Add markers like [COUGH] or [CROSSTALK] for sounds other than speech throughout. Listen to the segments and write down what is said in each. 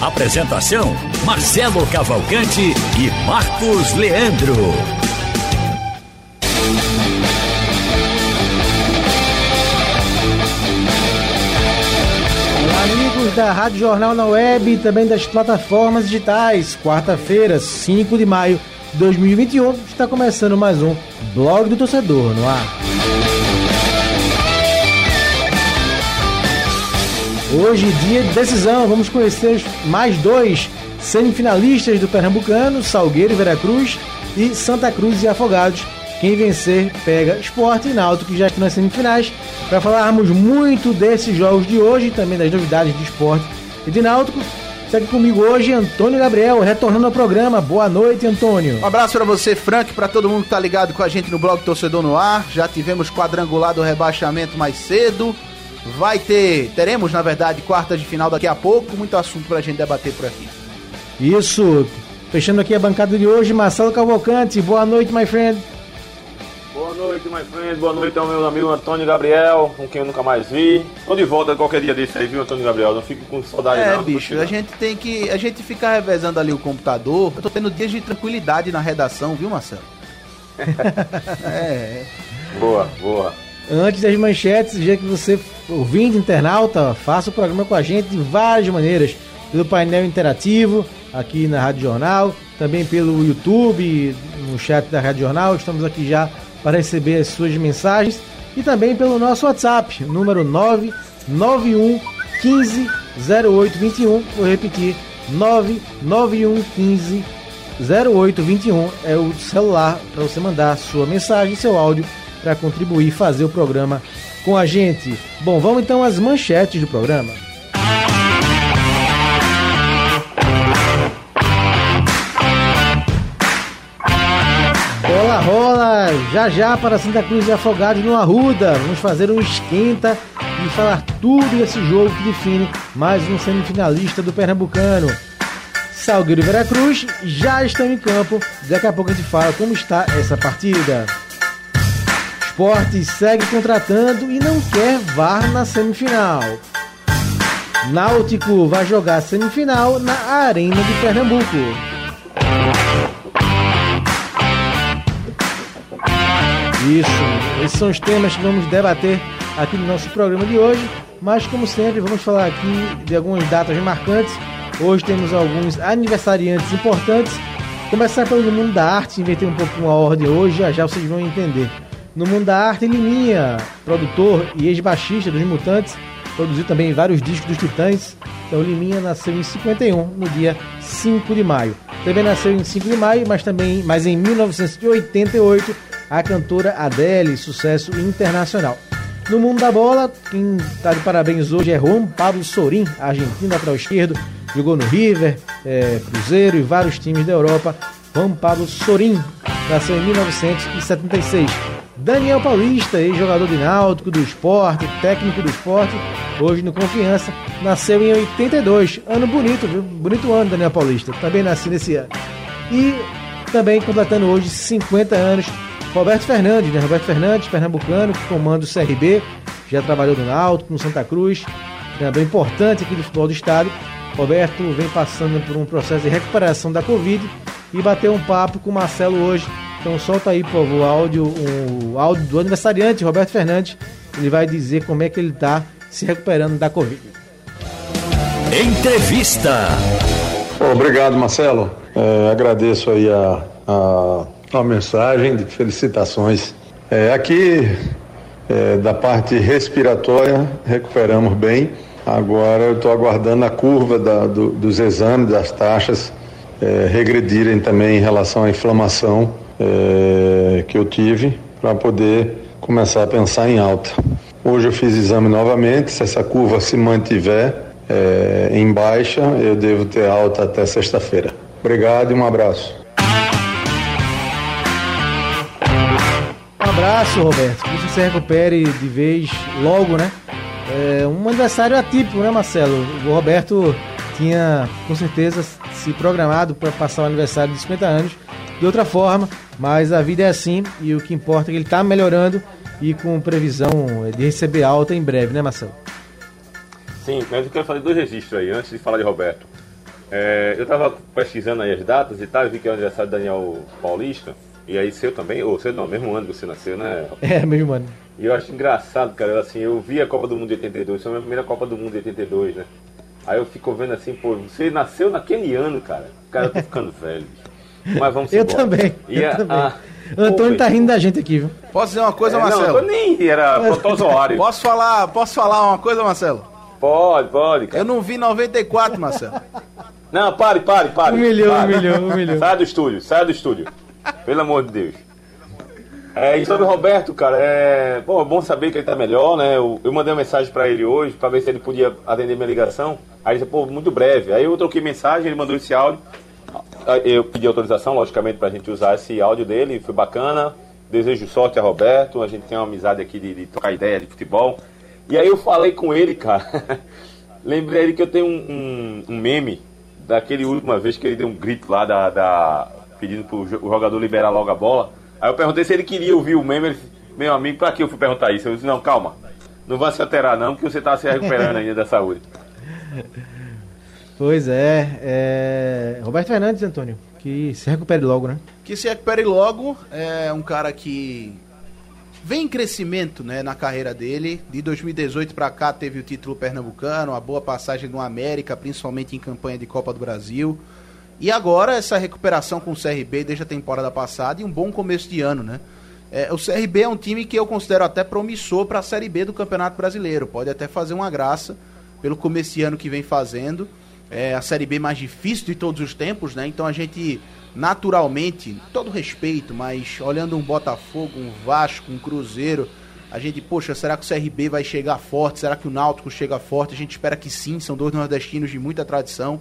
Apresentação: Marcelo Cavalcante e Marcos Leandro. Amigos da Rádio Jornal na Web e também das plataformas digitais. Quarta-feira, 5 de maio de 2021, está começando mais um Blog do Torcedor no ar. Hoje, dia de decisão, vamos conhecer mais dois semifinalistas do Pernambucano, Salgueiro e Veracruz, e Santa Cruz e Afogados. Quem vencer pega Esporte e Náutico, já que nas semifinais, para falarmos muito desses jogos de hoje também das novidades de esporte e de Náutico. Segue comigo hoje Antônio Gabriel, retornando ao programa. Boa noite, Antônio. Um abraço para você, Frank, para todo mundo que tá ligado com a gente no blog Torcedor no Ar. Já tivemos quadrangular do rebaixamento mais cedo. Vai ter, teremos na verdade quartas de final daqui a pouco, muito assunto pra gente debater por aqui. Isso. Fechando aqui a bancada de hoje, Marcelo Cavalcante. Boa noite, my friend. Boa noite, my friend. Boa noite ao meu amigo Antônio Gabriel, com quem eu nunca mais vi. Tô de volta qualquer dia desse aí, viu, Antônio Gabriel? Não fico com saudade É, não. bicho, a gente tem que. A gente fica revezando ali o computador. Eu tô tendo dias de tranquilidade na redação, viu, Marcelo? [LAUGHS] é. Boa, boa. Antes das manchetes, já que você, ouvinte internauta, faça o programa com a gente de várias maneiras. Pelo painel interativo, aqui na Rádio Jornal, também pelo YouTube, no chat da Rádio Jornal. Estamos aqui já para receber as suas mensagens. E também pelo nosso WhatsApp, número 991 15 0821. Vou repetir, 991 15 0821 é o celular para você mandar sua mensagem, seu áudio para contribuir e fazer o programa com a gente. Bom, vamos então às manchetes do programa. Bola rola já já para Santa Cruz e Afogados no Arruda. Vamos fazer um esquenta e falar tudo desse jogo que define mais um semifinalista do Pernambucano. Salgueiro e Veracruz já estão em campo. Daqui a pouco a gente fala como está essa partida. Esporte segue contratando e não quer VAR na semifinal. Náutico vai jogar semifinal na Arena de Pernambuco. Isso, esses são os temas que vamos debater aqui no nosso programa de hoje. Mas, como sempre, vamos falar aqui de algumas datas marcantes. Hoje temos alguns aniversariantes importantes. Começar pelo mundo da arte, inverter um pouco a ordem hoje, já já vocês vão entender. No mundo da arte, Liminha, produtor e ex-baixista dos Mutantes, produziu também vários discos dos Titãs. Então, Liminha nasceu em 51, no dia 5 de maio. Também nasceu em 5 de maio, mas também mas em 1988, a cantora Adele, sucesso internacional. No mundo da bola, quem está de parabéns hoje é Juan Pablo Sorin, argentino lateral esquerdo, jogou no River, é, Cruzeiro e vários times da Europa. Juan Pablo Sorin nasceu em 1976. Daniel Paulista, ex-jogador de náutico, do esporte, técnico do esporte, hoje no Confiança, nasceu em 82. Ano bonito, viu? Bonito ano, Daniel Paulista. Também nasci nesse ano. E também completando hoje 50 anos, Roberto Fernandes, né? Roberto Fernandes, pernambucano, que comanda o CRB, já trabalhou no Náutico, no Santa Cruz, treinador importante aqui do futebol do estado. Roberto vem passando por um processo de recuperação da Covid e bateu um papo com o Marcelo hoje. Então solta aí, por favor, o áudio, o áudio do aniversariante, Roberto Fernandes. Ele vai dizer como é que ele está se recuperando da Covid. Entrevista. Obrigado, Marcelo. É, agradeço aí a, a, a, mensagem de felicitações. É, aqui, é, da parte respiratória, recuperamos bem. Agora eu estou aguardando a curva da, do, dos exames, das taxas, é, regredirem também em relação à inflamação é, que eu tive, para poder começar a pensar em alta. Hoje eu fiz exame novamente, se essa curva se mantiver é, em baixa, eu devo ter alta até sexta-feira. Obrigado e um abraço. Um abraço, Roberto. Que você se recupere de vez logo, né? É um aniversário atípico, né, Marcelo? O Roberto tinha, com certeza, se programado para passar o aniversário de 50 anos de outra forma, mas a vida é assim e o que importa é que ele está melhorando e com previsão de receber alta em breve, né, Marcelo? Sim, mas eu quero fazer dois registros aí, antes de falar de Roberto. É, eu estava pesquisando aí as datas e tal, vi que é o aniversário do Daniel Paulista, e aí seu também, ou seu não, mesmo ano que você nasceu, né? [LAUGHS] É, mesmo ano. E eu acho engraçado, cara, assim, eu vi a Copa do Mundo de 82, foi a minha primeira Copa do Mundo de 82, né? Aí eu fico vendo assim, pô, você nasceu naquele ano, cara. Cara, eu tô ficando velho. Mas vamos Eu embora. também. E eu a- também. a- Antônio Pô, tá rindo da gente aqui, viu? Posso dizer uma coisa, É, Marcelo? Não, eu nem era [LAUGHS] protozoário. Posso falar, posso falar uma coisa, Marcelo? Pode, pode, cara. Eu não vi 94, Marcelo. Não, pare, pare, pare. Humilhou, pare. humilhou, humilhou. Sai do estúdio, sai do estúdio. Pelo amor de Deus. É, e sobre o Roberto, cara, é bom, é bom saber que ele tá melhor, né? Eu, eu mandei uma mensagem pra ele hoje pra ver se ele podia atender minha ligação. Aí ele disse, pô, muito breve. Aí eu troquei mensagem, ele mandou esse áudio. Eu pedi autorização, logicamente, pra gente usar esse áudio dele, foi bacana. Desejo sorte a Roberto, a gente tem uma amizade aqui de, de trocar ideia de futebol. E aí eu falei com ele, cara. [LAUGHS] Lembrei ele que eu tenho um, um, um meme daquele última vez que ele deu um grito lá da, da pedindo pro jogador liberar logo a bola. Aí eu perguntei se ele queria ouvir o meme. Ele disse, meu amigo, pra que eu fui perguntar isso? Eu disse, não, calma. Não vai se alterar não, que você tá se recuperando ainda da saúde. Pois é, é. Roberto Fernandes, Antônio, que se recupere logo, né? que se recupere logo. É um cara que vem em crescimento né, na carreira dele. De 2018 para cá teve o título pernambucano, uma boa passagem no América, principalmente em campanha de Copa do Brasil. E agora essa recuperação com o CRB desde a temporada passada e um bom começo de ano, né? É, o CRB é um time que eu considero até promissor para a Série B do Campeonato Brasileiro. Pode até fazer uma graça pelo começo de ano que vem fazendo. É a Série B mais difícil de todos os tempos, né? Então a gente, naturalmente, todo respeito, mas olhando um Botafogo, um Vasco, um Cruzeiro, a gente, poxa, será que o CRB vai chegar forte? Será que o Náutico chega forte? A gente espera que sim, são dois nordestinos de muita tradição.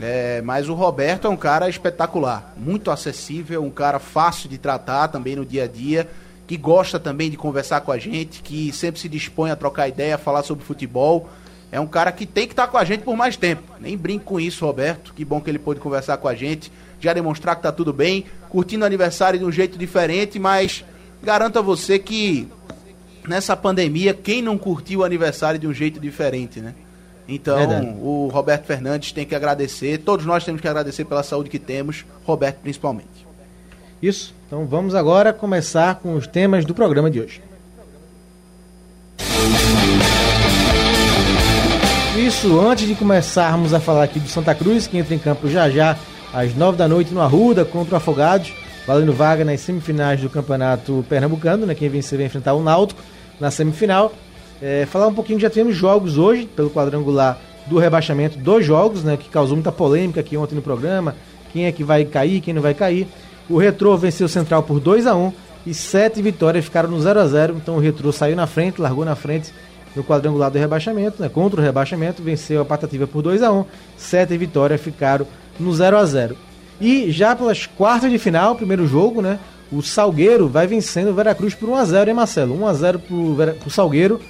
É, mas o Roberto é um cara espetacular, muito acessível, um cara fácil de tratar também no dia a dia, que gosta também de conversar com a gente, que sempre se dispõe a trocar ideia, a falar sobre futebol. É um cara que tem que estar com a gente por mais tempo. Nem brinco com isso, Roberto. Que bom que ele pôde conversar com a gente, já demonstrar que tá tudo bem, curtindo o aniversário de um jeito diferente, mas garanto a você que nessa pandemia, quem não curtiu o aniversário de um jeito diferente, né? Então, Verdade. o Roberto Fernandes tem que agradecer, todos nós temos que agradecer pela saúde que temos, Roberto principalmente. Isso. Então vamos agora começar com os temas do programa de hoje. Isso, antes de começarmos a falar aqui do Santa Cruz, que entra em campo já já às nove da noite no Arruda contra o Afogados, valendo vaga nas semifinais do Campeonato Pernambucano, né? Quem vencer vai enfrentar o Náutico na semifinal. É, falar um pouquinho, já tivemos jogos hoje pelo quadrangular do rebaixamento, dois jogos, né? Que causou muita polêmica aqui ontem no programa. Quem é que vai cair, quem não vai cair. O Retrô venceu o Central por 2 a 1 e sete vitórias ficaram no 0 a 0 Então o Retrô saiu na frente, largou na frente no quadrangular do rebaixamento, né? Contra o rebaixamento, venceu a Patativa por 2 a 1 Sete vitórias ficaram no 0 a 0 E já pelas quartas de final, primeiro jogo, né? O Salgueiro vai vencendo o Veracruz por 1 a 0 hein, Marcelo? 1 a 0 pro, pro Salgueiro,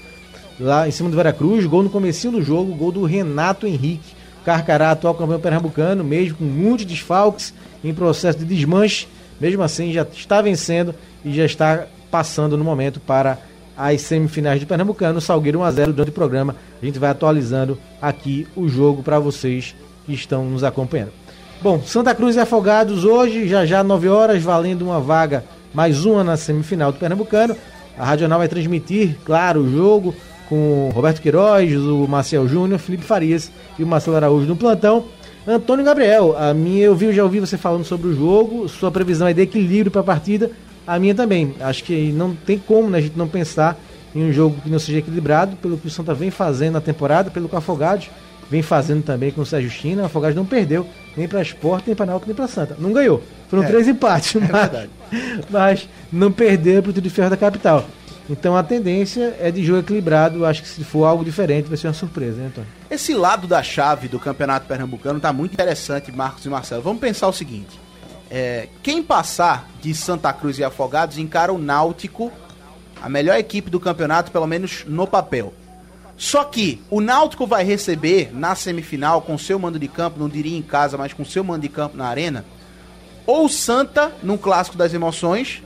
lá em cima do Veracruz. Gol no comecinho do jogo, gol do Renato Henrique. Carcará, atual campeão pernambucano, mesmo com muitos desfalques, em processo de desmanche. Mesmo assim, já está vencendo e já está passando no momento para as semifinais do Pernambucano. Salgueiro 1x0 durante o programa. A gente vai atualizando aqui o jogo para vocês que estão nos acompanhando. Bom, Santa Cruz e Afogados hoje, já já 9 horas, valendo uma vaga, mais uma na semifinal do Pernambucano. A Radional vai transmitir, claro, o jogo com o Roberto Queiroz, o Marcel Júnior, Felipe Farias e o Marcelo Araújo no plantão. Antônio Gabriel, a minha eu vi, já ouvi você falando sobre o jogo, sua previsão é de equilíbrio para a partida, a minha também. Acho que não tem como né, a gente não pensar em um jogo que não seja equilibrado, pelo que o Santa vem fazendo na temporada, pelo que o Afogados vem fazendo também com o Sérgio China. O Afogados não perdeu nem para Sport, nem para Náutico, nem para Santa. Não ganhou. Foram É, três empates, mas, verdade. mas não perdeu para o Tiro de Ferro da capital. Então a tendência é de jogo equilibrado. Acho que se for algo diferente vai ser uma surpresa, né, Antônio? Esse lado da chave do Campeonato Pernambucano tá muito interessante, Marcos e Marcelo. Vamos pensar o seguinte: é, quem passar de Santa Cruz e Afogados encara o Náutico, a melhor equipe do campeonato, pelo menos no papel. Só que o Náutico vai receber na semifinal, com seu mando de campo, não diria em casa, mas com seu mando de campo na arena, ou Santa, num clássico das emoções,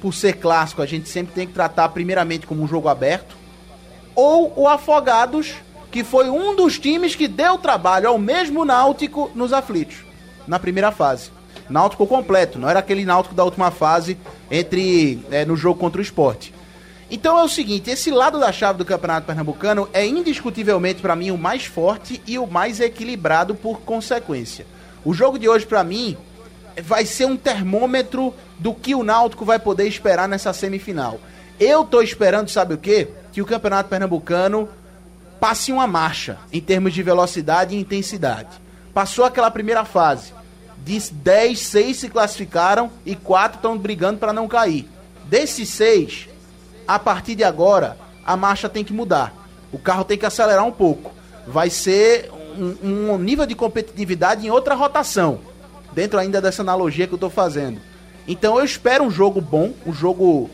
por ser clássico, a gente sempre tem que tratar primeiramente como um jogo aberto, ou o Afogados, que foi um dos times que deu trabalho ao mesmo Náutico nos aflitos, na primeira fase. Náutico completo, não era aquele Náutico da última fase entre é, no jogo contra o esporte. Então é o seguinte, esse lado da chave do Campeonato Pernambucano é indiscutivelmente para mim o mais forte e o mais equilibrado por consequência. O jogo de hoje para mim vai ser um termômetro do que o Náutico vai poder esperar nessa semifinal. Eu tô esperando, sabe o quê? Que o Campeonato Pernambucano passe uma marcha em termos de velocidade e intensidade. Passou aquela primeira fase. De 10, 6 se classificaram e 4 estão brigando para não cair. Desses 6, a partir de agora, a marcha tem que mudar. O carro tem que acelerar um pouco. Vai ser um, um nível de competitividade em outra rotação. Dentro ainda dessa analogia que eu estou fazendo. Então eu espero um jogo bom, um jogo.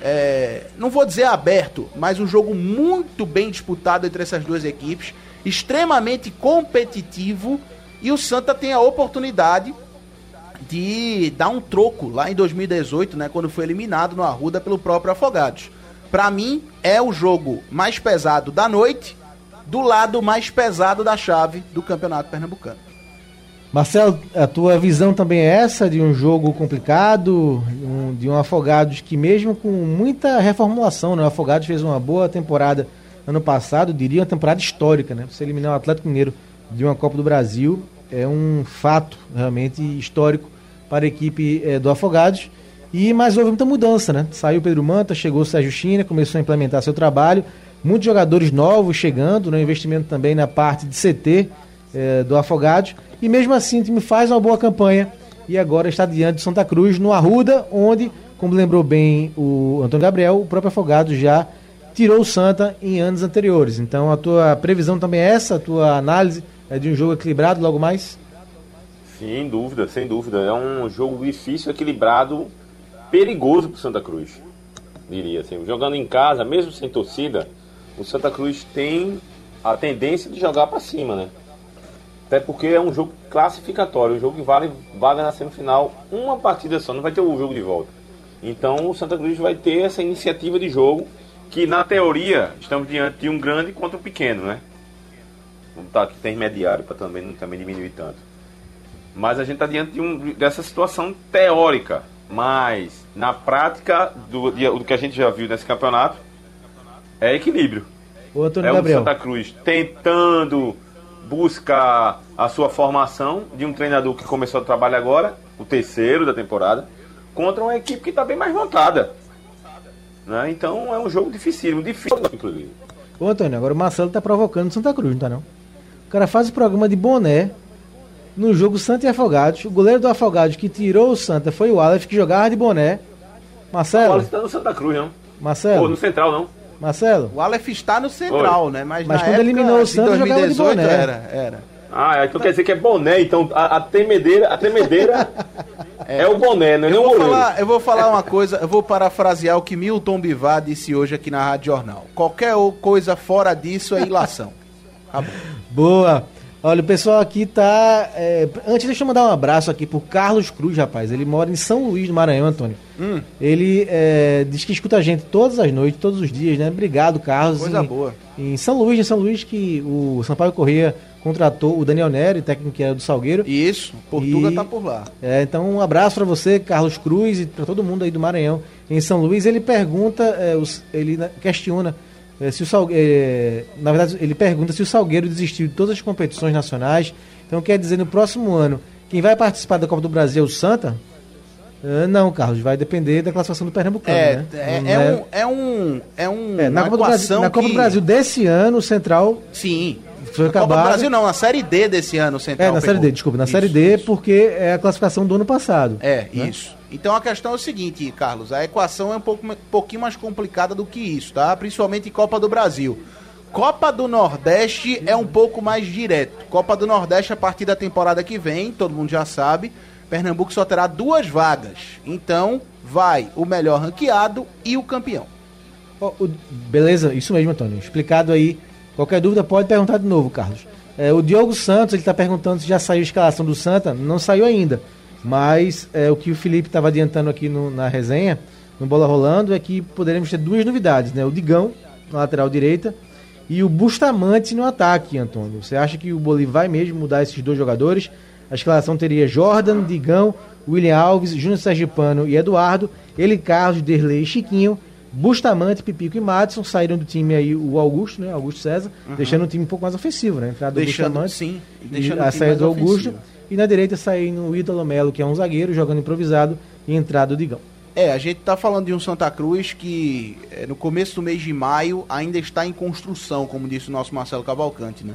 É, não vou dizer aberto, mas um jogo muito bem disputado entre essas duas equipes, extremamente competitivo. E o Santa tem a oportunidade de dar um troco lá em 2018, né, quando foi eliminado no Arruda pelo próprio Afogados. Para mim, é o jogo mais pesado da noite, do lado mais pesado da chave do Campeonato Pernambucano. Marcelo, a tua visão também é essa de um jogo complicado, um, de um Afogados que mesmo com muita reformulação, né? o Afogados fez uma boa temporada ano passado, diria uma temporada histórica, né? Você eliminar o Atlético Mineiro de uma Copa do Brasil é um fato realmente histórico para a equipe é, do Afogados. E mas houve muita mudança, né? Saiu Pedro Manta, chegou o Sérgio China, começou a implementar seu trabalho. Muitos jogadores novos chegando, né? investimento também na parte de CT é, do Afogados. E mesmo assim o time faz uma boa campanha e agora está diante de Santa Cruz, no Arruda, onde, como lembrou bem o Antônio Gabriel, o próprio Afogados já tirou o Santa em anos anteriores. Então a tua previsão também é essa, a tua análise é de um jogo equilibrado logo mais? Sem dúvida, sem dúvida. É um jogo difícil, equilibrado, perigoso para Santa Cruz. Diria assim. Jogando em casa, mesmo sem torcida, o Santa Cruz tem a tendência de jogar para cima, né? Até porque é um jogo classificatório, um jogo que vale, vale na semifinal uma partida só, não vai ter o jogo de volta. Então o Santa Cruz vai ter essa iniciativa de jogo que na teoria estamos diante de um grande contra um pequeno, né? Vamos estar aqui intermediário para também, também diminuir tanto. Mas a gente está diante de um, dessa situação teórica. Mas na prática do, do que a gente já viu nesse campeonato é equilíbrio. O é Gabriel. o Santa Cruz tentando buscar a sua formação de um treinador que começou o trabalho agora, o terceiro da temporada, contra uma equipe que está bem mais montada. Né? Então é um jogo dificílimo, difícil, inclusive. Ô Antônio, agora o Marcelo tá provocando o Santa Cruz, não tá não? O cara faz o programa de boné no jogo Santa e Afogados. O goleiro do Afogados que tirou o Santa foi o Aleph, que jogava de boné. O Marcelo, Wallace está no Santa Cruz, não? Marcelo, no Central, não. Marcelo. O Aleph está no central, né? Mas, Mas na quando época, eliminou o Santos, jogava de 2018 boné. era, era. Ah, então quer dizer que é boné, então a, a tremedeira, a tremedeira [LAUGHS] é. o boné, não é Eu vou, goleiro. falar, eu vou falar uma coisa, eu vou parafrasear o que Milton Bivar disse hoje aqui na Rádio Jornal. Qualquer coisa fora disso é ilação. Acabou. Boa. Olha, o pessoal aqui tá. é, Antes, deixa eu mandar um abraço aqui pro Carlos Cruz, rapaz. Ele mora em São Luís do Maranhão, Antônio. Hum. Ele é, diz que escuta a gente todas as noites, todos os dias, né? Obrigado, Carlos. Coisa Em- boa. Em São Luís, em São Luís, que o Sampaio Corrêa contratou o Daniel Neri, técnico que era do Salgueiro. Isso, Portuga E- tá por lá. É, então, um abraço para você, Carlos Cruz, e para todo mundo aí do Maranhão. Em São Luís, ele pergunta, é, os- ele né, questiona se o Salgueiro. na verdade, ele pergunta se o Salgueiro desistiu de todas as competições nacionais. Então, quer dizer, no próximo ano, quem vai participar da Copa do Brasil é o Santa? É, não, Carlos, vai depender da classificação do Pernambucano. É, né? é, é um. É um. É um é, na, Copa do Brasil, na Copa do Brasil desse ano, o Central Sim. foi Na Copa do. Brasil não, na Série D desse ano, o Central É, na Série pegou. D, desculpa, na Isso, Série D, isso. porque é a classificação do ano passado. É, né? isso. Então a questão é o seguinte, Carlos, a equação é um pouco, um pouquinho mais complicada do que isso, tá? Principalmente Copa do Brasil. Copa do Nordeste é um pouco mais direto. Copa do Nordeste, a partir da temporada que vem, todo mundo já sabe, Pernambuco só terá duas vagas. Então, vai o melhor ranqueado e o campeão. Oh, o, beleza, isso mesmo, Antônio. Explicado aí. Qualquer dúvida pode perguntar de novo, Carlos. É, o Diogo Santos, ele está perguntando se já saiu a escalação do Santa. Não saiu ainda. Mas é, o que o Felipe estava adiantando aqui no, na resenha, no Bola Rolando, é que poderemos ter duas novidades, né? O Digão, na lateral direita, e o Bustamante no ataque, Antônio. Você acha que o Bolívar vai mesmo mudar esses dois jogadores? A escalação teria Jordan, Digão, William Alves, Júnior Sergipano e Eduardo, ele, Carlos, Derlei e Chiquinho, Bustamante, Pipico e Madison saíram do time aí o Augusto, né? Augusto César, uhum. deixando o time um pouco mais ofensivo, né? Entrada do deixando, Bustamante, sim, deixando a saída do Augusto ofensivo. E na direita saindo o Ítalo Melo, que é um zagueiro jogando improvisado e entrada do Digão. É, a gente tá falando de um Santa Cruz que é, no começo do mês de maio ainda está em construção, como disse o nosso Marcelo Cavalcante, né?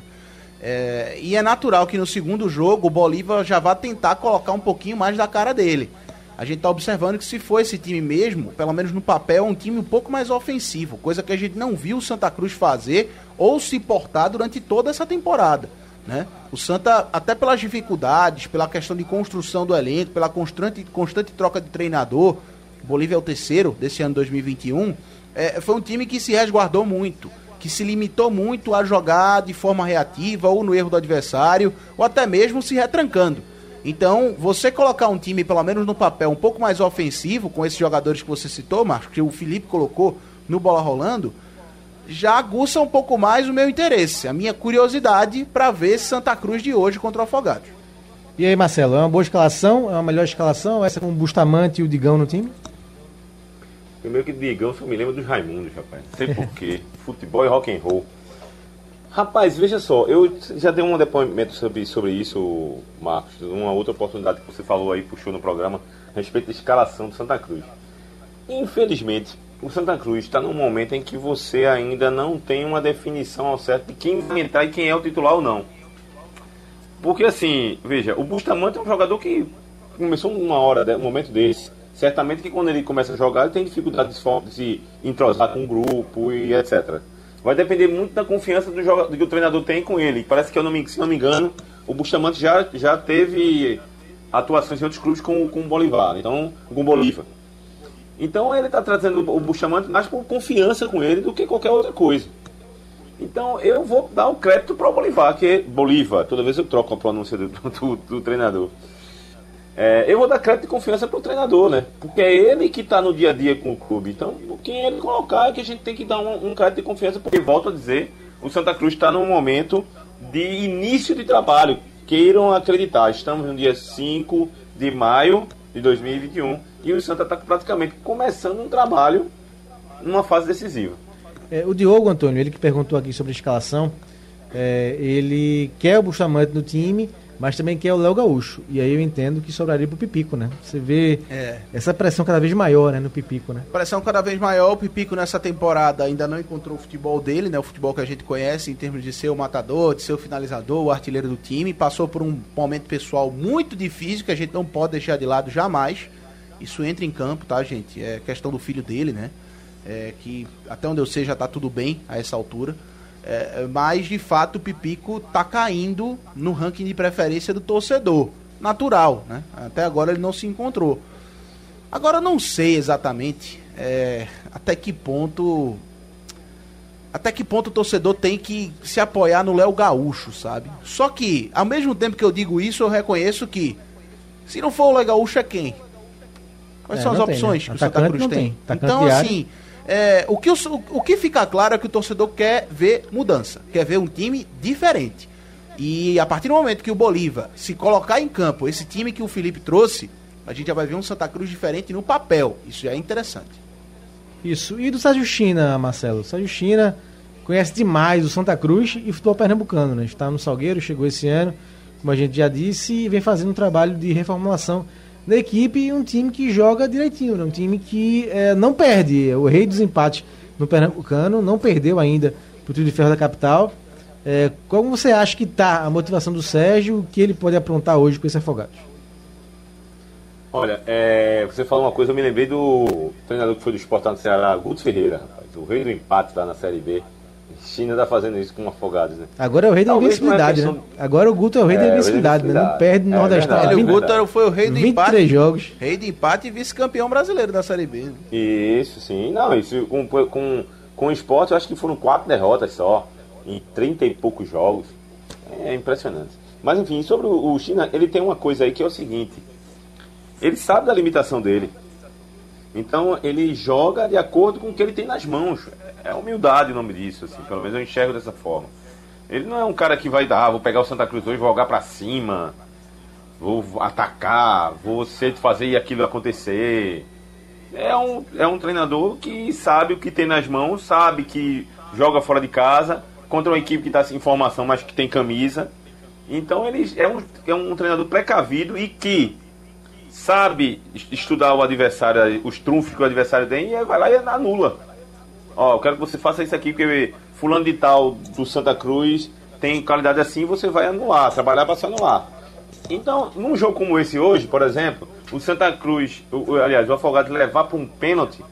É, e é natural que no segundo jogo o Bolívar já vá tentar colocar um pouquinho mais da cara dele. A gente está observando que se for esse time mesmo, pelo menos no papel, é um time um pouco mais ofensivo, coisa que a gente não viu o Santa Cruz fazer ou se portar durante toda essa temporada. Né? O Santa, até pelas dificuldades, pela questão de construção do elenco, pela constante, constante troca de treinador, Bolívia é o terceiro desse ano 2021, é, foi um time que se resguardou muito que se limitou muito a jogar de forma reativa ou no erro do adversário, ou até mesmo se retrancando. Então, você colocar um time, pelo menos no papel, um pouco mais ofensivo, com esses jogadores que você citou, Marcos, que o Felipe colocou no bola rolando, já aguça um pouco mais o meu interesse, a minha curiosidade para ver Santa Cruz de hoje contra o Afogados. E aí, Marcelo, é uma boa escalação? É uma melhor escalação? Essa com o Bustamante e o Digão no time? Primeiro que Digão só me lembra dos Raimundos, rapaz. Não sei porquê. [LAUGHS] Futebol e rock and roll. Rapaz, veja só, eu já dei um depoimento sobre, sobre isso, Marcos, uma outra oportunidade que você falou aí, puxou no programa, a respeito da escalação do Santa Cruz. Infelizmente, o Santa Cruz está num momento em que você ainda não tem uma definição ao certo de quem entrar e quem é o titular ou não. Porque assim, veja, o Bustamante é um jogador que começou uma hora, um momento desse certamente que quando ele começa a jogar, ele tem dificuldade de se entrosar com o grupo e etc. Vai depender muito da confiança do jogador, que o treinador tem com ele. Parece que, eu não me, se não me engano, o Bustamante já, já teve atuações em outros clubes com, com o Bolivar, então, com o Bolívar. Então ele está trazendo o Bustamante mais por confiança com ele do que qualquer outra coisa. Então eu vou dar o crédito para o Bolivar, que é Bolívar. Toda vez eu troco a pronúncia do, [LAUGHS] do, do treinador. É, eu vou dar crédito e confiança pro treinador, né? Porque é ele que tá no dia a dia com o clube. Então, quem ele colocar é que a gente tem que dar um, um crédito de confiança, porque, volto a dizer, o Santa Cruz está num momento de início de trabalho. Queiram acreditar, estamos no dia 5 de maio de 2021 e o Santa está praticamente começando um trabalho numa fase decisiva. É, o Diogo Antônio, ele que perguntou aqui sobre a escalação, é, ele quer o Bustamante no time mas também quer o Léo Gaúcho. E aí eu entendo que sobraria pro Pipico, né? Você vê é. essa pressão cada vez maior, né, no Pipico, né? Pressão cada vez maior, o Pipico nessa temporada ainda não encontrou o futebol dele, né? O futebol que a gente conhece em termos de ser o matador, de ser o finalizador, o artilheiro do time. Passou por um momento pessoal muito difícil que a gente não pode deixar de lado jamais. Isso entra em campo, tá, gente? É questão do filho dele, né? É, que até onde eu sei já tá tudo bem a essa altura. É, mas de fato o Pipico tá caindo no ranking de preferência do torcedor. Natural, né? Até agora ele não se encontrou. Agora eu não sei exatamente é, até que ponto. Até que ponto o torcedor tem que se apoiar no Léo Gaúcho, sabe? Só que, ao mesmo tempo que eu digo isso, eu reconheço que se não for o Léo Gaúcho, é quem? Quais é, são as opções tem, né? que o Santa Cruz tem? tem. Então, assim, é, o, que o, o que fica claro é que o torcedor quer ver mudança, quer ver um time diferente. E a partir do momento que o Bolívar se colocar em campo esse time que o Felipe trouxe, a gente já vai ver um Santa Cruz diferente no papel. Isso já é interessante. Isso. E do Sérgio China, Marcelo? Sérgio China conhece demais o Santa Cruz e o futebol pernambucano, né? Está no Salgueiro, chegou esse ano, como a gente já disse, e vem fazendo um trabalho de reformulação da equipe um time que joga direitinho, né? um time que é, não perde. O rei dos empates no Pernambucano não perdeu ainda para o Trio de Ferro da capital. É, como você acha que está a motivação do Sérgio, o que ele pode aprontar hoje com esse Afogados? Olha, é, você falou uma coisa, eu me lembrei do treinador que foi do Esporte no Ceará, Guto Ferreira, rapaz, o rei do empate lá na Série B. China tá fazendo isso com afogados, né? Agora é o rei da Talvez invencibilidade, é né? questão- Agora o Guto é o rei É, da invencibilidade, né? Não invencibilidade. perde no É Nordestão. Ele, o 20 Guto foi o rei do 23 empate. jogos. Rei de empate e vice-campeão brasileiro da Série B. né? Isso, sim. Não, isso com, com, com o esporte, eu acho que foram quatro derrotas só, em 30 e poucos jogos. É impressionante. Mas enfim, sobre o China, ele tem uma coisa aí que é o seguinte: ele sabe da limitação dele. Então ele joga de acordo com o que ele tem nas mãos. É humildade o nome disso, assim, pelo menos eu enxergo dessa forma. Ele não é um cara que vai dar, ah, vou pegar o Santa Cruz hoje, vou jogar pra cima, vou atacar, vou ser fazer aquilo acontecer. É um, é um treinador que sabe o que tem nas mãos, sabe que joga fora de casa, contra uma equipe que está sem formação, mas que tem camisa. Então ele é um, é um treinador precavido e que sabe es- estudar o adversário, os trunfos que o adversário tem, e vai lá e anula. Ó, eu quero que você faça isso aqui, porque fulano de tal do Santa Cruz tem qualidade assim, você vai anular, trabalhar para se anular. Então, num jogo como esse hoje, por exemplo, o Santa Cruz, o, o- aliás, o Afogado levar para um pênalti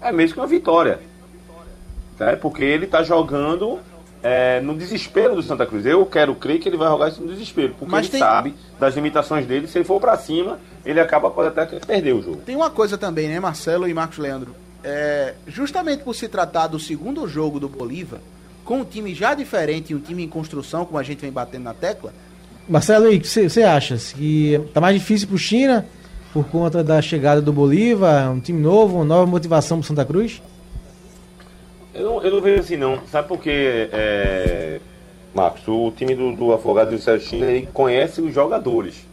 é mesmo que uma vitória. Tá? Porque ele está jogando é, no desespero do Santa Cruz. Eu quero crer que ele vai jogar isso no desespero, porque Mas ele tem- sabe das limitações dele. Se ele for para cima, ele acaba pode até perder o jogo. Tem uma coisa também, né, Marcelo e Marcos Leandro? É, justamente por se tratar do segundo jogo do Bolívar, com um time já diferente e um time em construção, como a gente vem batendo na tecla, Marcelo, e o que você você acha? Que tá mais difícil pro China por conta da chegada do Bolívar, um time novo, uma nova motivação pro Santa Cruz? Eu não, eu não vejo assim não. Sabe por quê, é, Marcos? O time do, do Afogado do Sérgio China ele conhece os jogadores.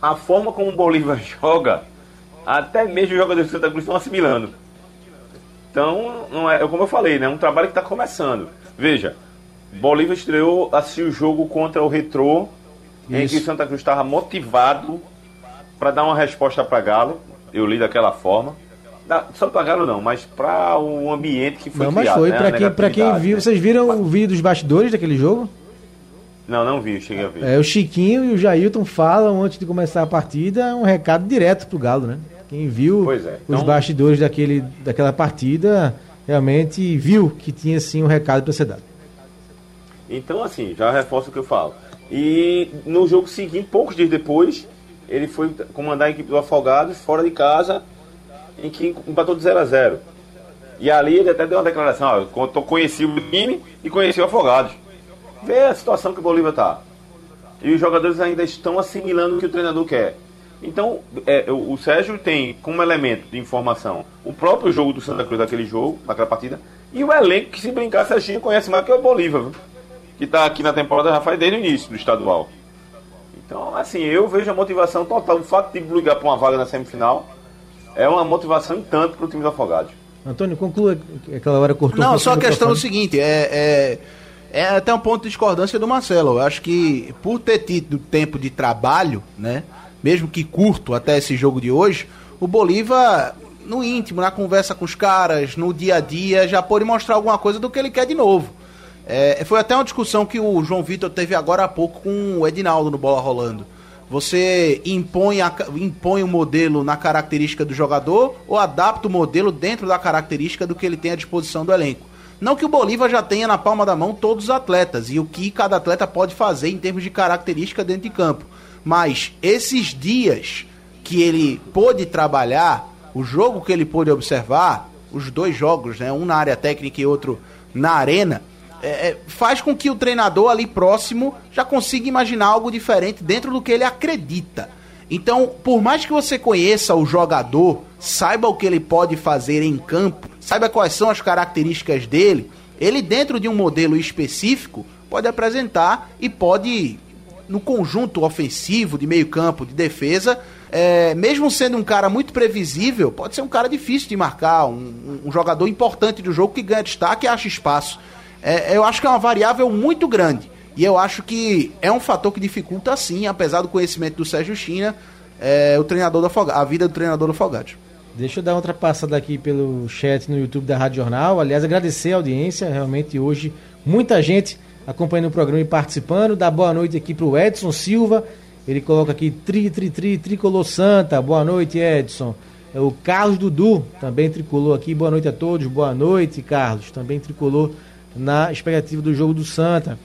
A forma como o Bolívar [LAUGHS] joga, até mesmo os jogadores do Santa Cruz estão assimilando. Então, não é, como eu falei, né? É um trabalho que está começando. Veja, Bolívar estreou, assistiu o jogo contra o Retrô, em que o Santa Cruz estava motivado para dar uma resposta para Galo. Eu li daquela forma. Da- só para Galo não, mas para o ambiente que foi não, mas criado. foi. né? Pra A quem, quem viu, né? vocês viram o vídeo dos bastidores daquele jogo? Não, não vi, cheguei a ver. É, o Chiquinho e o Jailton falam antes de começar a partida um recado direto pro Galo, né? Quem viu é, os então- bastidores daquele, daquela partida realmente viu que tinha sim um recado para ser dado. Então, assim, já reforço o que eu falo. E no jogo seguinte, poucos dias depois, ele foi comandar a equipe do Afogados fora de casa, em que empatou de 0 a 0 E ali ele até deu uma declaração: ó, eu conheci o time e conheci o Afogados. Vê a situação que o Bolívar tá. E os jogadores ainda estão assimilando o que o treinador quer. Então, é, o, o Sérgio tem como elemento de informação o próprio jogo do Santa Cruz daquele jogo, daquela partida, e o elenco que se brincar, Serginho conhece mais que o Bolívar, viu? que tá aqui na temporada já faz desde o início do estadual. Então, assim, eu vejo a motivação total. O fato de brigar por uma vaga na semifinal é uma motivação em tanto pro time do Afogados. Antônio, conclua que aquela hora cortou. Não, só a o questão é o seguinte, é, é, é até um ponto de discordância do Marcelo. Eu acho que por ter tido tempo de trabalho, né, mesmo que curto até esse jogo de hoje, o Bolívar, no íntimo, na conversa com os caras, no dia a dia, já pôde mostrar alguma coisa do que ele quer de novo. É, foi até uma discussão que o João Vitor teve agora há pouco com o Edinaldo no Bola Rolando. Você impõe, a, impõe o modelo na característica do jogador ou adapta o modelo dentro da característica do que ele tem à disposição do elenco? Não que o Bolívar já tenha na palma da mão todos os atletas e o que cada atleta pode fazer em termos de característica dentro de campo. Mas esses dias que ele pôde trabalhar, o jogo que ele pôde observar, os dois jogos, né, um na área técnica e outro na arena, é, é, faz com que o treinador ali próximo já consiga imaginar algo diferente dentro do que ele acredita. Então, por mais que você conheça o jogador, saiba o que ele pode fazer em campo, saiba quais são as características dele, ele dentro de um modelo específico pode apresentar e pode no conjunto ofensivo, de meio campo, de defesa, é, mesmo sendo um cara muito previsível, pode ser um cara difícil de marcar, um, um- jogador importante do jogo que ganha destaque e acha espaço. É, eu acho que é uma variável muito grande. E eu acho que é um fator que dificulta sim, apesar do conhecimento do Sérgio China, é, o treinador do Afoga- a vida do treinador do Afogados. Deixa eu dar outra passada aqui pelo chat no YouTube da Rádio Jornal. Aliás, agradecer a audiência. Realmente hoje muita gente acompanhando o programa e participando. Dá boa noite aqui pro Edson Silva. Ele coloca aqui tri, tri, tri, tricolor santa. Boa noite, Edson. É o Carlos Dudu também tricolou aqui. Boa noite a todos. Boa noite, Carlos. Também tricolou na expectativa do jogo do Santa.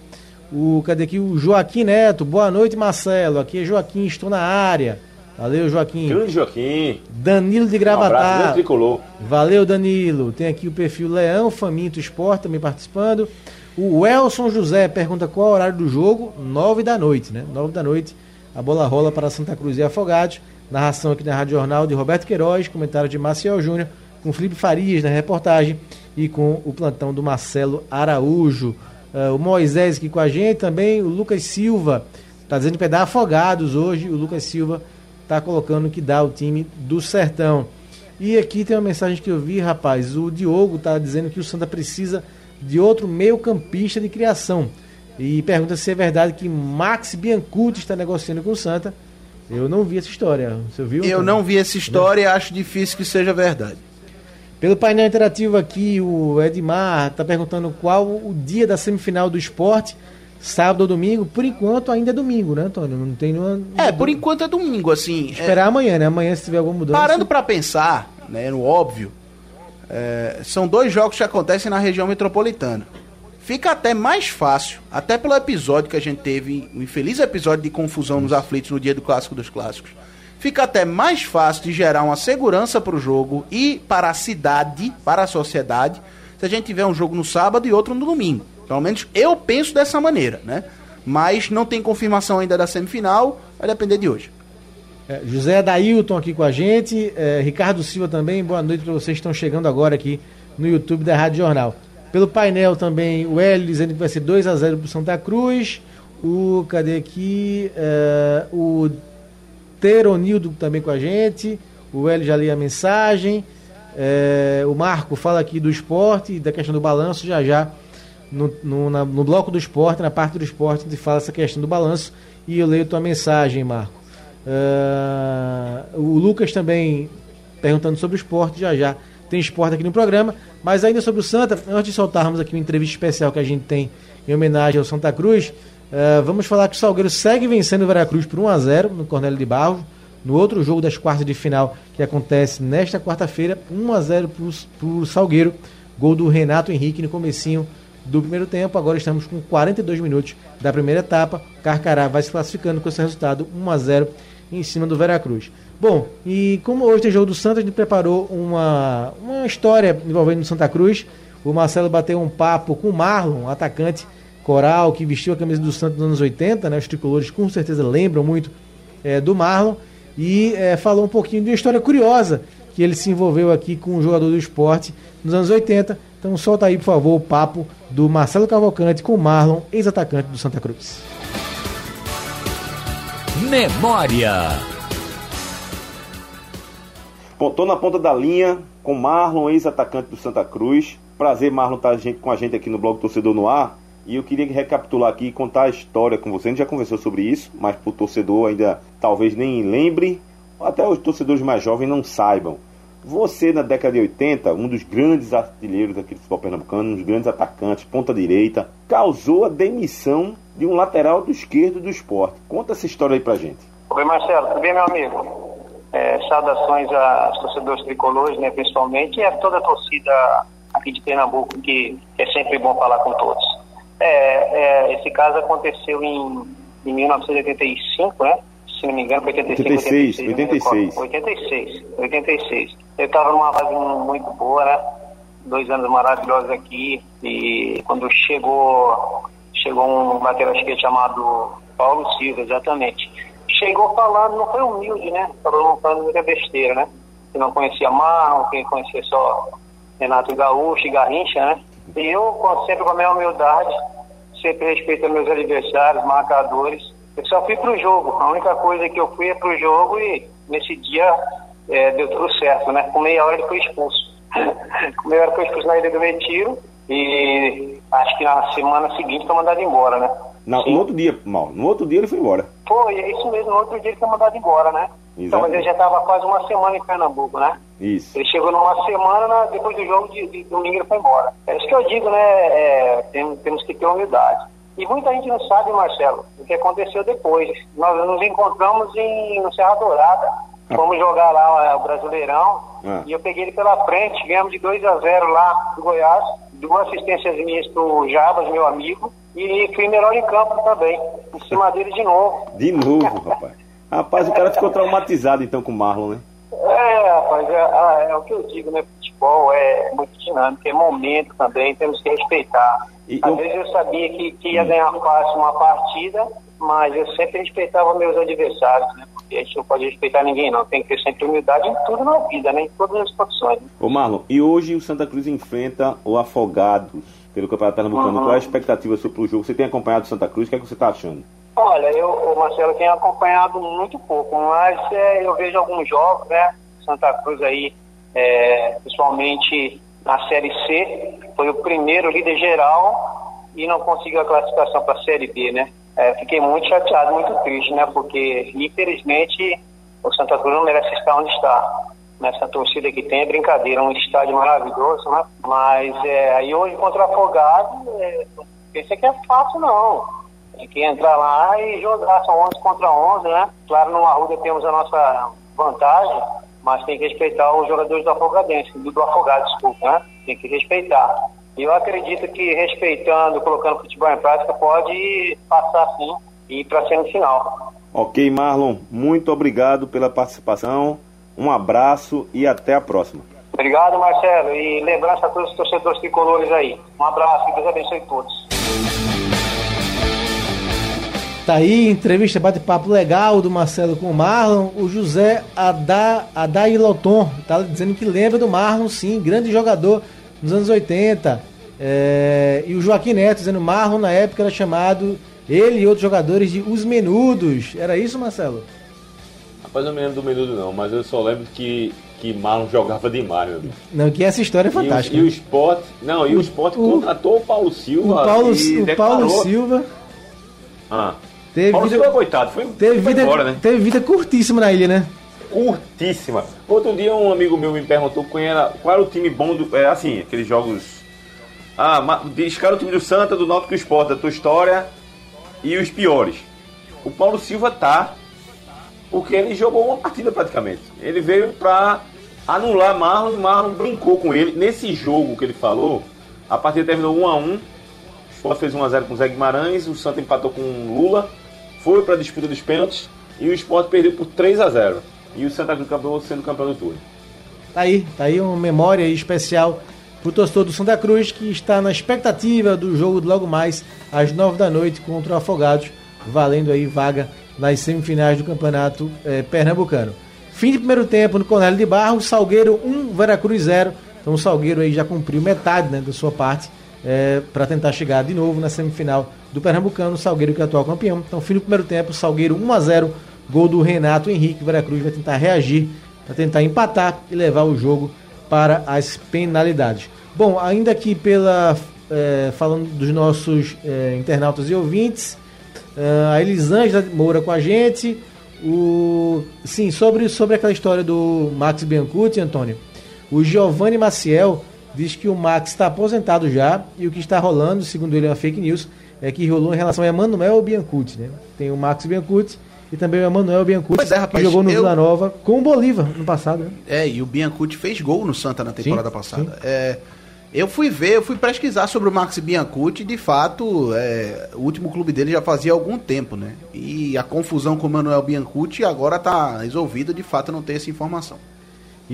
O cadê aqui o Joaquim Neto? Boa noite, Marcelo. Aqui é Joaquim, estou na área. Valeu, Joaquim. Grande Joaquim. Danilo de Um abraço, tricolor. Valeu, Danilo. Tem aqui o perfil Leão Faminto Esporte também participando. O Elson José pergunta qual é o horário do jogo. Nove da noite, né? Nove da noite. A bola rola para Santa Cruz e Afogados. Narração aqui na Rádio Jornal de Roberto Queiroz. Comentário de Maciel Júnior. Com Felipe Farias na reportagem. E com o plantão do Marcelo Araújo. Ah, o Moisés aqui com a gente também. O Lucas Silva. Tá dizendo que vai dar Afogados hoje. O Lucas Silva tá colocando que dá o time do Sertão. E aqui tem uma mensagem que eu vi, rapaz. O Diogo tá dizendo que o Santa precisa de outro meio-campista de criação. E pergunta se é verdade que Max Biancucci está negociando com o Santa. Eu não vi essa história. Você viu? Eu não vi essa história e acho difícil que seja verdade. Pelo painel interativo aqui, o Edmar está perguntando qual o dia da semifinal do esporte, sábado ou domingo. Por enquanto ainda é domingo, né, Antônio? Não tem nenhuma. É, por enquanto é domingo, assim. é- Esperar amanhã, né? Amanhã, se tiver alguma mudança. Parando pra pensar, né, no óbvio, é, são dois jogos que acontecem na região metropolitana. Fica até mais fácil, até pelo episódio que a gente teve, um infeliz episódio de confusão nos aflitos no dia do clássico dos clássicos. Fica até mais fácil de gerar uma segurança para o jogo e para a cidade, para a sociedade, se a gente tiver um jogo no sábado e outro no domingo. Pelo menos eu penso dessa maneira, né? Mas não tem confirmação ainda da semifinal, vai depender de hoje. É, José Adailton aqui com a gente, é, Ricardo Silva também, boa noite para vocês que estão chegando agora aqui no YouTube da Rádio Jornal. Pelo painel também, o Hélio dizendo que vai ser 2 a 0 para Santa Cruz. O, cadê aqui? É, o Teronildo também com a gente. O Hélio já li a mensagem. É, o Marco fala aqui do esporte, da questão do balanço, já já no, no, na- no bloco do esporte, na parte do esporte, ele fala essa questão do balanço e eu leio tua mensagem, Marco. Ah, o Lucas também perguntando sobre o esporte, já já tem esporte aqui no programa, mas ainda sobre o Santa, antes de soltarmos aqui uma entrevista especial que a gente tem em homenagem ao Santa Cruz, ah, vamos falar que o Salgueiro segue vencendo o Veracruz por 1 a 0 no Cornélio de Barros, no outro jogo das quartas de final que acontece nesta quarta-feira, 1 a 0 para o Salgueiro, gol do Renato Henrique no comecinho do primeiro tempo. Agora estamos com 42 minutos da primeira etapa. Carcará vai se classificando com esse resultado 1 a 0 em cima do Veracruz. Bom, e como hoje tem jogo do Santos, a gente preparou uma, uma história envolvendo o Santa Cruz. O Marcelo bateu um papo com o Marlon, atacante coral que vestiu a camisa do Santos nos anos 80, né? Os tricolores com certeza lembram muito eh, do Marlon. E eh, falou um pouquinho de uma história curiosa que ele se envolveu aqui com um jogador do esporte nos anos 80. Então solta aí, por favor, o papo do Marcelo Cavalcante com o Marlon, ex-atacante do Santa Cruz. Memória. Bom, tô na ponta da linha com Marlon, ex-atacante do Santa Cruz. Prazer, Marlon, estar gente, com a gente aqui no blog Torcedor no Ar. E eu queria recapitular aqui e contar a história com você. A gente já conversou sobre isso, mas pro torcedor ainda talvez nem lembre, até os torcedores mais jovens não saibam. Você, na década de 80, um dos grandes artilheiros aqui do futebol pernambucano, um dos grandes atacantes, ponta direita, causou a demissão de um lateral do esquerdo do esporte. Conta essa história aí pra gente. Oi, Marcelo, tudo bem, meu amigo? É, saudações aos torcedores tricolores, né, principalmente, e a toda a torcida aqui de Pernambuco, que é sempre bom falar com todos. É, é, esse caso aconteceu em, em 1985, né? Se não me engano, foi 85, 86, 86. não me recordo. 86, 86. Eu estava numa fase muito boa, né? Dois anos maravilhosos aqui, e quando chegou, chegou um lateral esquerdo chamado Paulo Silva, exatamente chegou falando, não foi humilde, né? Falou falando muita besteira, né? Que não conhecia Marlon, que conhecia só Renato Gaúcho e Garrincha, né? E eu, sempre com a minha humildade, sempre respeitando meus adversários, marcadores, eu só fui pro jogo. A única coisa que eu fui é pro jogo e nesse dia é, deu tudo certo, né? Com meia hora ele foi expulso. [LAUGHS] com meia hora foi expulso na ilha do Retiro e acho que na semana seguinte foi mandado embora, né? Na- no outro dia, mal, no outro dia ele foi embora. Foi, é isso mesmo, no outro dia ele foi mandado embora, né? Então, mas ele já estava quase uma semana em Pernambuco, né? Isso. Ele chegou numa semana, na- depois do jogo de, de domingo ele foi embora. É isso que eu digo, né? É, tem- temos que ter humildade. E muita gente não sabe, Marcelo, o que aconteceu depois. Nós nos encontramos em, no Serra Dourada, Fomos jogar lá é, o Brasileirão Ah. e eu peguei ele pela frente, ganhamos de 2 a 0 lá do Goiás, duas assistências minhas pro Jabas, meu amigo, e fui melhor em campo também, em cima dele de novo. De novo, rapaz. Rapaz, o cara ficou traumatizado então com o Marlon, né? É, rapaz, é, é, é o que eu digo, né? Futebol é muito dinâmico, é momento também, temos que respeitar. E Às eu- vezes eu sabia que, que ia ganhar fácil uma partida, mas eu sempre respeitava meus adversários, né? Porque a gente não pode respeitar ninguém, não. Tem que ter sempre humildade em tudo na vida, né? Em todas as condições. né? Ô Marlon, e hoje o Santa Cruz enfrenta o Afogados pelo Campeonato Pernambucano. Uhum. Qual é a expectativa sobre o jogo? Você tem acompanhado o Santa Cruz? O que, é que você está achando? Olha, eu, Marcelo, tenho acompanhado muito pouco, mas é, eu vejo alguns jogos, né? Santa Cruz aí, é, principalmente na Série C, foi o primeiro líder geral e não conseguiu a classificação para a Série B, né? É, fiquei muito chateado, muito triste, né? Porque, infelizmente, o Santa Cruz não merece estar onde está. Nessa torcida que tem é brincadeira, um estádio maravilhoso, né? Mas é, aí hoje contra Afogado, é, pensei que é fácil, não. Tem que entrar lá e jogar, são 11 contra 11, né? Claro, no Arruda temos a nossa vantagem, mas tem que respeitar os jogadores do Afogadense, do, do Afogado, desculpa, né? Tem que respeitar. E eu acredito que respeitando, colocando futebol em prática, pode passar sim e ir para a semifinal. Ok, Marlon, muito obrigado pela participação. Um abraço e até a próxima. Obrigado, Marcelo, e lembrança a todos os torcedores tricolores aí. Um abraço e Deus abençoe todos. Tá aí, entrevista, bate-papo legal do Marcelo com o Marlon. O José Ada, Adailoton tá dizendo que lembra do Marlon, sim, grande jogador nos anos 80. É, e o Joaquim Neto dizendo Marlon na época era chamado ele e outros jogadores de Os Menudos. Era isso, Marcelo? Rapaz, eu não me lembro do menudo não, mas eu só lembro que, que Marlon jogava demais, meu amigo. Não, que essa história é E o, fantástica. e o esporte. Não, e o, o- contratou o Paulo O Silva. Paulo, e o Paulo Silva Ah. Teve Paulo vida, Silva, coitado, foi, teve, foi vida, embora, né? teve vida curtíssima na ilha, né? curtíssima. Outro dia um amigo meu me perguntou qual era, qual era o time bom do. É assim, aqueles jogos. Ah, descara o time do Santa, do Náutico e do Sport, da tua história e os piores. O Paulo Silva tá. Porque ele jogou uma partida praticamente. Ele veio pra anular Marlon, Marlon brincou com ele. Nesse jogo que ele falou, a partida terminou 1 a 1 O Sport fez 1x0 com o Zé Guimarães, o Santa empatou com o Lula, foi pra disputa dos pênaltis e o Sport perdeu por 3 a 0 E o Santa Cruz acabou sendo campeão do turno. Tá aí, tá aí uma memória especial pro torcedor do Santa Cruz que está na expectativa do jogo logo mais às nove da noite contra o Afogados, valendo aí vaga nas semifinais do Campeonato eh, Pernambucano. Fim de primeiro tempo no Cornélio de Barros, Salgueiro 1, Veracruz 0. Então o Salgueiro aí já cumpriu metade né, da sua parte para tentar chegar de novo na semifinal do Pernambucano, Salgueiro que é atual campeão. Então fim do primeiro tempo, Salgueiro 1 a 0, gol do Renato Henrique, Veracruz vai tentar reagir para tentar empatar e levar o jogo para as penalidades. Bom, ainda aqui pela eh, falando dos nossos eh, internautas e ouvintes, eh, a Elisângela Moura com a gente. O, sim, sobre, sobre aquela história do Max Biancucci, Antônio. O Giovanni Maciel diz que o Max está aposentado já e o que está rolando, segundo ele, é uma fake news, é que rolou em relação a Emanuel Biancucci, né? Tem o Max Biancucci e também o Emanuel Biancucci, Pois é, rapaz, que jogou no eu- Vila Nova com o Bolívar no passado, né? É, e o Biancucci fez gol no Santa na temporada Sim, passada. É, eu fui ver, eu fui pesquisar sobre o Max Biancucci, de fato, é, o último clube dele já fazia algum tempo, né? E a confusão com o Manuel Biancucci agora tá resolvida, de fato, eu não tenho essa informação.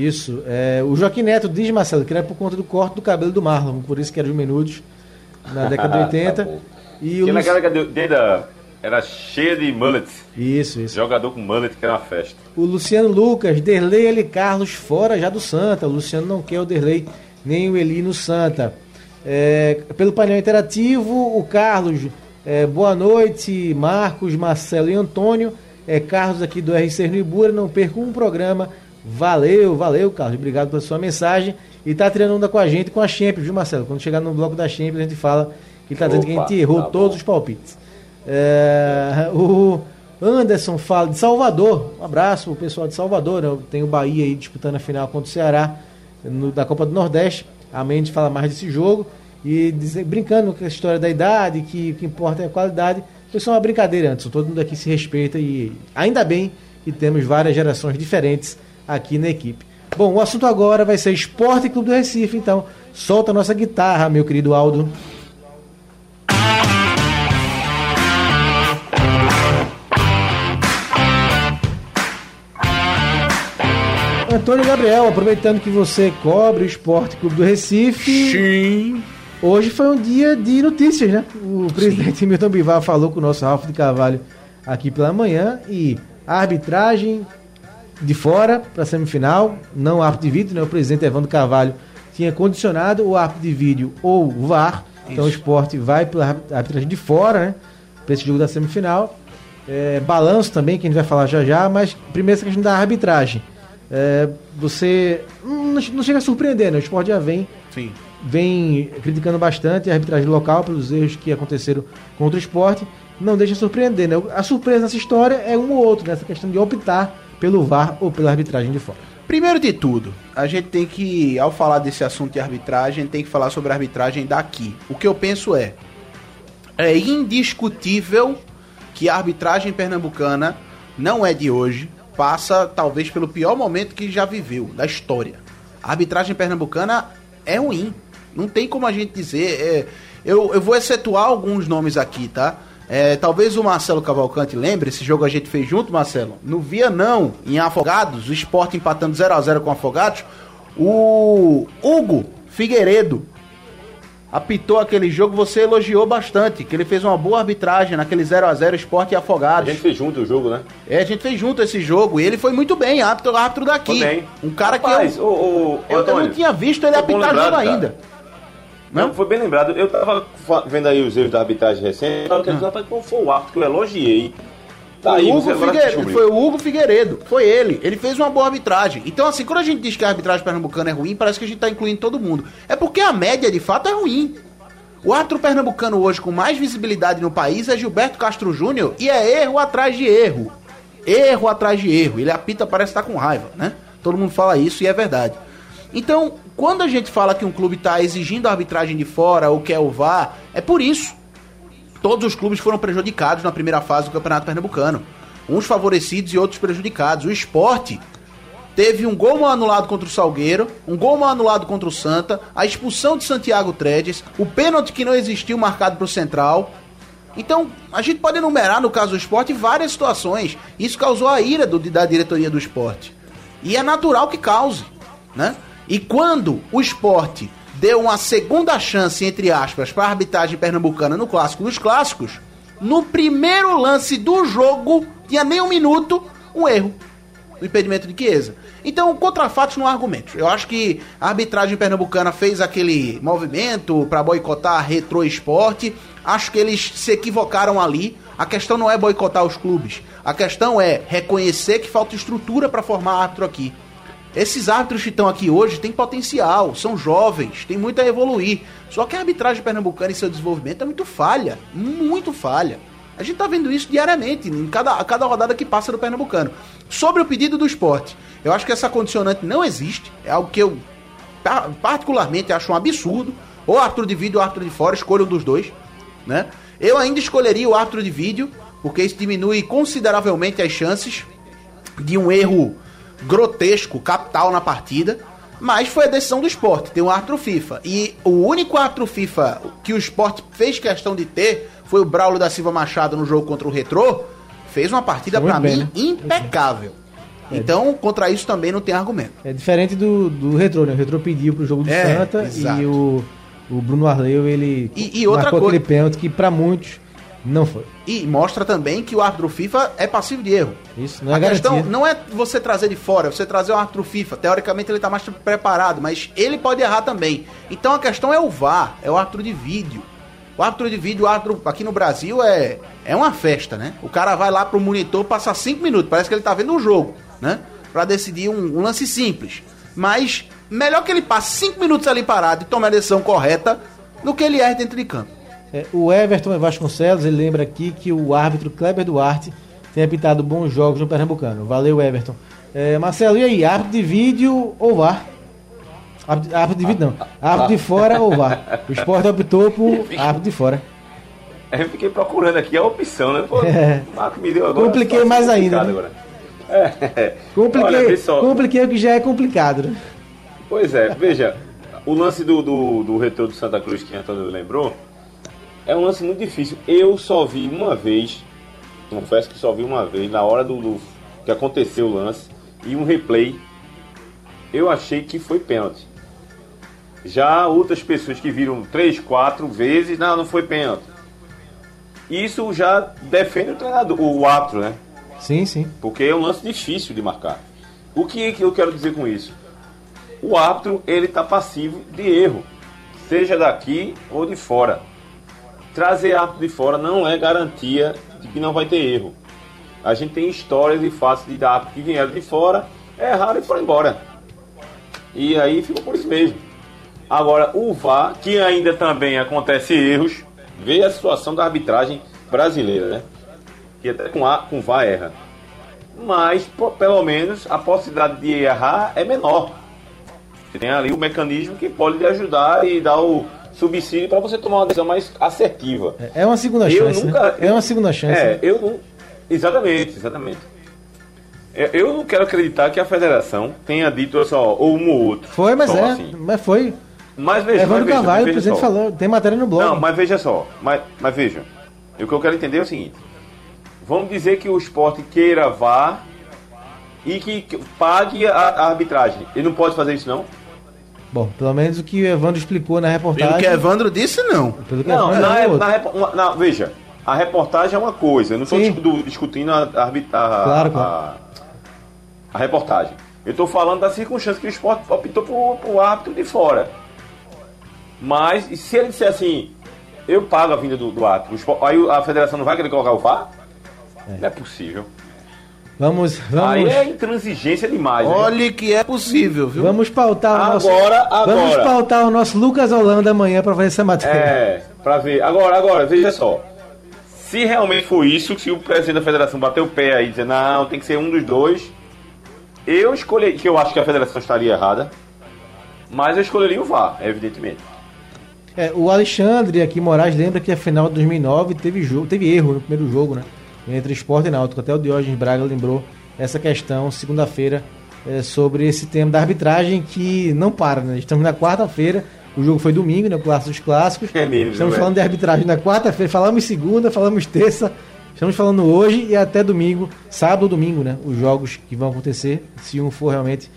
Isso. É, o Joaquim Neto diz, Marcelo, que era por conta do corte do cabelo do Marlon, por isso que era os menudos na [LAUGHS] década de 80. Tá e o Porque Lu- naquela década de 80 era cheia de mullet. Isso, isso. Jogador com mullet que era uma festa. O Luciano Lucas, Derlei L. Carlos fora já do Santa. O Luciano não quer o Derlei nem o Eli no Santa. É, pelo painel interativo, o Carlos, é, boa noite, Marcos, Marcelo e Antônio. É, Carlos aqui do RC Ibura, não perca um programa. Valeu, valeu, Carlos. Obrigado pela sua mensagem. E tá tirando onda com a gente com a Champions, viu, Marcelo? Quando chegar no bloco da Champions, a gente fala que ele tá dizendo que a gente errou tá todos os palpites. É, o Anderson fala de Salvador. Um abraço, o pessoal de Salvador. Né? Tem o Bahia aí disputando a final contra o Ceará no- da Copa do Nordeste. A Mendes fala mais desse jogo. E dizer- brincando com a história da idade, que o que importa é a qualidade. Foi só uma brincadeira, Anderson. Todo mundo aqui se respeita e ainda bem e temos várias gerações diferentes aqui na equipe. Bom, o assunto agora vai ser Esporte Clube do Recife, então solta a nossa guitarra, meu querido Aldo. Antônio Gabriel, aproveitando que você cobre o Esporte Clube do Recife. Sim. Hoje foi um dia de notícias, né? O presidente Milton Bivar falou com o nosso Ralf de Carvalho aqui pela manhã e a arbitragem de fora para a semifinal, não árbitro de vídeo, né? O presidente Evandro Carvalho tinha condicionado o árbitro de vídeo ou o VAR. Então o esporte vai pela arbitragem de fora, né? Para esse jogo da semifinal. É, balanço também, que a gente vai falar já já, mas primeiro essa questão da arbitragem. É, você não, não chega a surpreender, né? O esporte já vem Sim. vem criticando bastante a arbitragem local pelos erros que aconteceram contra o esporte. Não deixa surpreender, né? A surpresa nessa história é um ou outro, nessa questão de optar pelo VAR ou pela arbitragem de fora. Primeiro de tudo, a gente tem que, ao falar desse assunto de arbitragem, tem que falar sobre a arbitragem daqui. O que eu penso é, é indiscutível que a arbitragem pernambucana não é de hoje, passa talvez pelo pior momento que já viveu, da história. A arbitragem pernambucana é ruim. Não tem como a gente dizer. é, eu, eu vou excetuar alguns nomes aqui, tá? É, talvez o Marcelo Cavalcante lembre, esse jogo a gente fez junto, Marcelo. No Vianão, em Afogados, o esporte empatando 0 a 0 com Afogados. O Hugo Figueiredo apitou aquele jogo, você elogiou bastante, que ele fez uma boa arbitragem naquele 0 a 0 esporte e A Afogados. gente fez junto o jogo, né? É, a gente fez junto esse jogo e ele foi muito bem, árbitro, árbitro daqui. Foi bem. Um cara Rapaz, que eu, ô, eu, eu Antônio, não tinha visto ele apitar jogo lembrado, cara. Não, foi bem lembrado. Eu tava vendo aí os erros da arbitragem recente. Eu tava querendo dizer, qual foi o árbitro que eu elogiei? Tá aí, Hugo Figueiredo, foi o Hugo Figueiredo, foi ele. Ele fez uma boa arbitragem. Então, assim, quando a gente diz que a arbitragem pernambucana é ruim, parece que a gente tá incluindo todo mundo. É porque a média, de fato, é ruim. O árbitro pernambucano hoje com mais visibilidade no país é Gilberto Castro Júnior e é erro atrás de erro. Erro atrás de erro. Ele apita, parece estar com raiva, né? Todo mundo fala isso e é verdade. Então, quando a gente fala que um clube está exigindo a arbitragem de fora ou quer o VAR, é por isso. Todos os clubes foram prejudicados na primeira fase do Campeonato Pernambucano. Uns favorecidos e outros prejudicados. O esporte teve um gol mal anulado contra o Salgueiro, um gol mal anulado contra o Santa, a expulsão de Santiago Tredes, o pênalti que não existiu marcado para o Central. Então, a gente pode enumerar, no caso do esporte, várias situações. Isso causou a ira do- da diretoria do esporte. E é natural que cause, né? E quando o esporte deu uma segunda chance, entre aspas, para a arbitragem pernambucana no Clássico dos Clássicos, no primeiro lance do jogo, tinha nem um minuto, um erro o impedimento de Chiesa. Então, contra fatos não. Eu acho que a arbitragem pernambucana fez aquele movimento para boicotar a Retro Esporte. Acho que eles se equivocaram ali. A questão não é boicotar os clubes. A questão é reconhecer que falta estrutura para formar árbitro aqui. Esses árbitros que estão aqui hoje têm potencial, são jovens, têm muito a evoluir. Só que a arbitragem pernambucana e seu desenvolvimento é muito falha, muito falha. A gente tá vendo isso diariamente, em cada, a cada rodada que passa do Pernambucano. Sobre o pedido do esporte, eu acho que essa condicionante não existe, é algo que eu pa- particularmente acho um absurdo. Ou árbitro de vídeo ou árbitro de fora, escolha um dos dois, né? Eu ainda escolheria o árbitro de vídeo, porque isso diminui consideravelmente as chances de um erro grotesco, capital na partida. Mas foi a decisão do esporte, tem um árbitro FIFA. E o único árbitro FIFA que o esporte fez questão de ter foi o Braulio da Silva Machado no jogo contra o Retrô. Fez uma partida, bem, mim, né? impecável. Então, contra isso também não tem argumento. É diferente do, do Retrô, né? O Retrô pediu pro jogo do É, Santa exato. e o, o Bruno Arleu, ele E- e outra marcou coisa- aquele pênalti que pra muitos não foi. E mostra também que o árbitro FIFA é passivo de erro. Isso não é a questão garantia. não é você trazer de fora, é você trazer o árbitro FIFA. Teoricamente ele tá mais preparado, mas ele pode errar também. Então a questão é o VAR, é o árbitro de vídeo. O árbitro de vídeo, o árbitro aqui no Brasil é, é uma festa, né? O cara vai lá pro monitor, passa cinco minutos, parece que ele tá vendo um jogo, né? Pra decidir um, um lance simples. Mas melhor que ele passe cinco minutos ali parado e tome a decisão correta do que ele erre dentro de campo. É, o Everton Vasconcelos, ele lembra aqui que o árbitro Kleber Duarte tem apitado bons jogos no Pernambucano. Valeu, Everton. É, Marcelo, e aí? Árbitro de vídeo ou VAR? Árbitro, de vídeo não. Árbitro de fora ou VAR? O esporte optou por árbitro de fora. Eu fiquei procurando aqui a opção, né? Pô, [LAUGHS] É. o Marco me deu agora. Compliquei uma mais ainda, né? Agora. É. Compliquei, Olha, só. compliquei o que já é complicado, né? Pois é, veja, o lance do, do, do retorno do Santa Cruz que Antônio lembrou é um lance muito difícil. Eu só vi uma vez, confesso que só vi uma vez, na hora do, do que aconteceu o lance, e um replay, eu achei que foi pênalti. Já outras pessoas que viram três, quatro vezes, não, não foi pênalti. Isso já defende o treinador, o árbitro, né? Sim, sim. Porque é um lance difícil de marcar. O que, que eu quero dizer com isso? O árbitro ele está passivo de erro, seja daqui ou de fora. Trazer árbitro de fora não é garantia de que não vai ter erro. A gente tem histórias e fatos de árbitros que vieram de fora, erraram e foram embora. E aí ficou por isso mesmo. Agora, o VAR, que ainda também acontece erros, vê a situação da arbitragem brasileira, né? Que até com, a, com VAR erra. Mas, po- pelo menos, a possibilidade de errar é menor. Você tem ali o mecanismo que pode lhe ajudar e dar o subsídio para você tomar uma decisão mais assertiva. É uma segunda Eu chance. nunca- né? É uma segunda chance. É, né? eu não. Exatamente, exatamente. É, Eu não quero acreditar que a federação tenha dito só ou um ou outro. Foi, mas só é. assim. Mas foi. Mas veja, Evandro mas veja, Carvalho, o veja presidente, só. falou. Tem matéria no blog. Não, mas veja só. Mas, mas veja. O que eu quero entender é o seguinte. Vamos dizer que o esporte queira vá e que que pague a, a arbitragem. Ele não pode fazer isso, não? Bom, pelo menos o que o Evandro explicou na Pelo reportagem. que Evandro disse, não. Pelo que Não, Evandro na, falou, na na- veja, a reportagem é uma coisa. Eu não estou discutindo a, a, a- Claro, a- claro. a reportagem. Eu estou falando da circunstância que o esporte optou por, por árbitro de fora. Mas, e se ele disser assim, eu pago a vinda do, do árbitro, o esporte- aí a federação não vai querer colocar o VAR? Não é possível. Vamos, Aí vamos, é intransigência demais. né? Olhe que é possível, viu? vamos pautar o nosso. Agora, agora. Vamos pautar o nosso Lucas Holanda amanhã para fazer essa matéria. É, pra ver. Agora, agora, veja só. Se realmente for isso, se o presidente da federação bater o pé aí e dizer, não, tem que ser um dos dois, eu escolhi, que eu acho que a federação estaria errada, mas eu escolheria o VAR, evidentemente. É, o Alexandre aqui Moraes lembra que a final de 2009 teve jogo, teve erro no primeiro jogo, né? Entre Esporte e Náutico. Até o Diógenes Braga lembrou essa questão segunda-feira é, sobre esse tema da arbitragem que não para, né? Estamos na quarta-feira, o jogo foi domingo, né? O clássico dos clássicos. É mesmo, Estamos é. falando de arbitragem na quarta-feira, falamos segunda, falamos terça, estamos falando hoje e até domingo, sábado ou domingo, né? Os jogos que vão acontecer, se um for realmente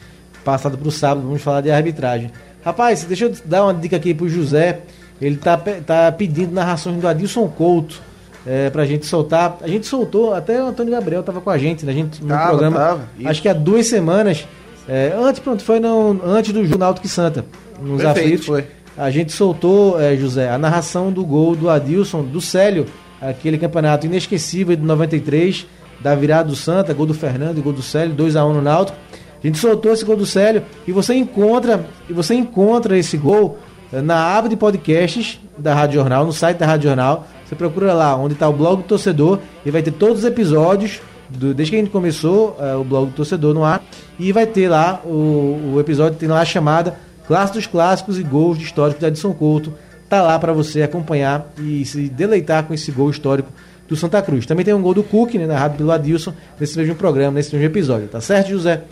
passado para o sábado, vamos falar de arbitragem. Rapaz, deixa eu dar uma dica aqui pro José. Ele tá, tá pedindo narrações do Adilson Couto é, pra gente soltar. A gente soltou, até o Antônio Gabriel tava com a gente, né? A gente no Tava, programa. tava, acho que há duas semanas. é, antes, pronto, foi no, antes do jogo Náutico e Santa. Nos Perfeito, aflitos. foi. A gente soltou, é, José, a narração do gol do Adilson, do Célio, aquele campeonato inesquecível de 93, da virada do Santa, gol do Fernando e gol do Célio, 2x1 no Náutico. A gente soltou esse gol do Célio e você encontra, e você encontra esse gol eh, na aba de podcasts da Rádio Jornal, no site da Rádio Jornal. Você procura lá onde está o blog do torcedor e vai ter todos os episódios, do- desde que a gente começou eh, o blog do torcedor no ar. E vai ter lá o, o episódio, tem lá a chamada Clássico dos Clássicos e Gols de Históricos de Edson Couto. Tá lá para você acompanhar e se deleitar com esse gol histórico do Santa Cruz. Também tem um gol do Cook, né, narrado pelo Adilson, nesse mesmo programa, nesse mesmo episódio. Tá certo, José?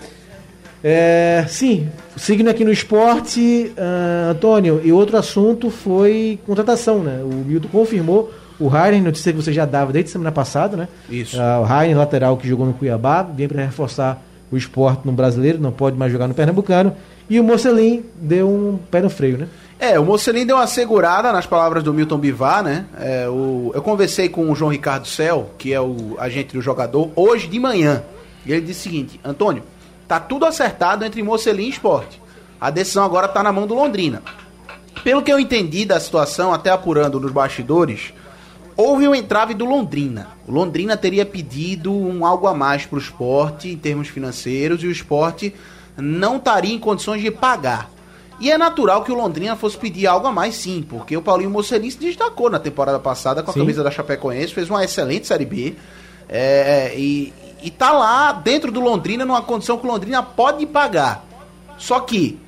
É, sim, seguindo aqui no esporte, ah, Antônio, e outro assunto foi contratação, né? O Milton confirmou o Rainer, notícia que você já dava desde semana passada, né? Isso. Ah, o Rainer, lateral que jogou no Cuiabá, vem para reforçar o esporte no brasileiro, não pode mais jogar no Pernambucano. E o Mocelin deu um pé no freio, né? É, o Mocelin deu uma segurada nas palavras do Milton Bivar, né? É, o, eu conversei com o João Ricardo Cel, que é o agente do jogador, hoje de manhã. E ele disse o seguinte: Antônio, tá tudo acertado entre Mocelin e esporte. A decisão agora tá na mão do Londrina. Pelo que eu entendi da situação, até apurando nos bastidores, houve um entrave do Londrina. O Londrina teria pedido um algo a mais para o esporte em termos financeiros e o esporte não estaria em condições de pagar. E é natural que o Londrina fosse pedir algo a mais sim, porque o Paulinho Mocelin se destacou na temporada passada com a Sim. camisa da Chapecoense, fez uma excelente Série B. é, e, e tá lá dentro do Londrina numa condição que o Londrina pode pagar. Só que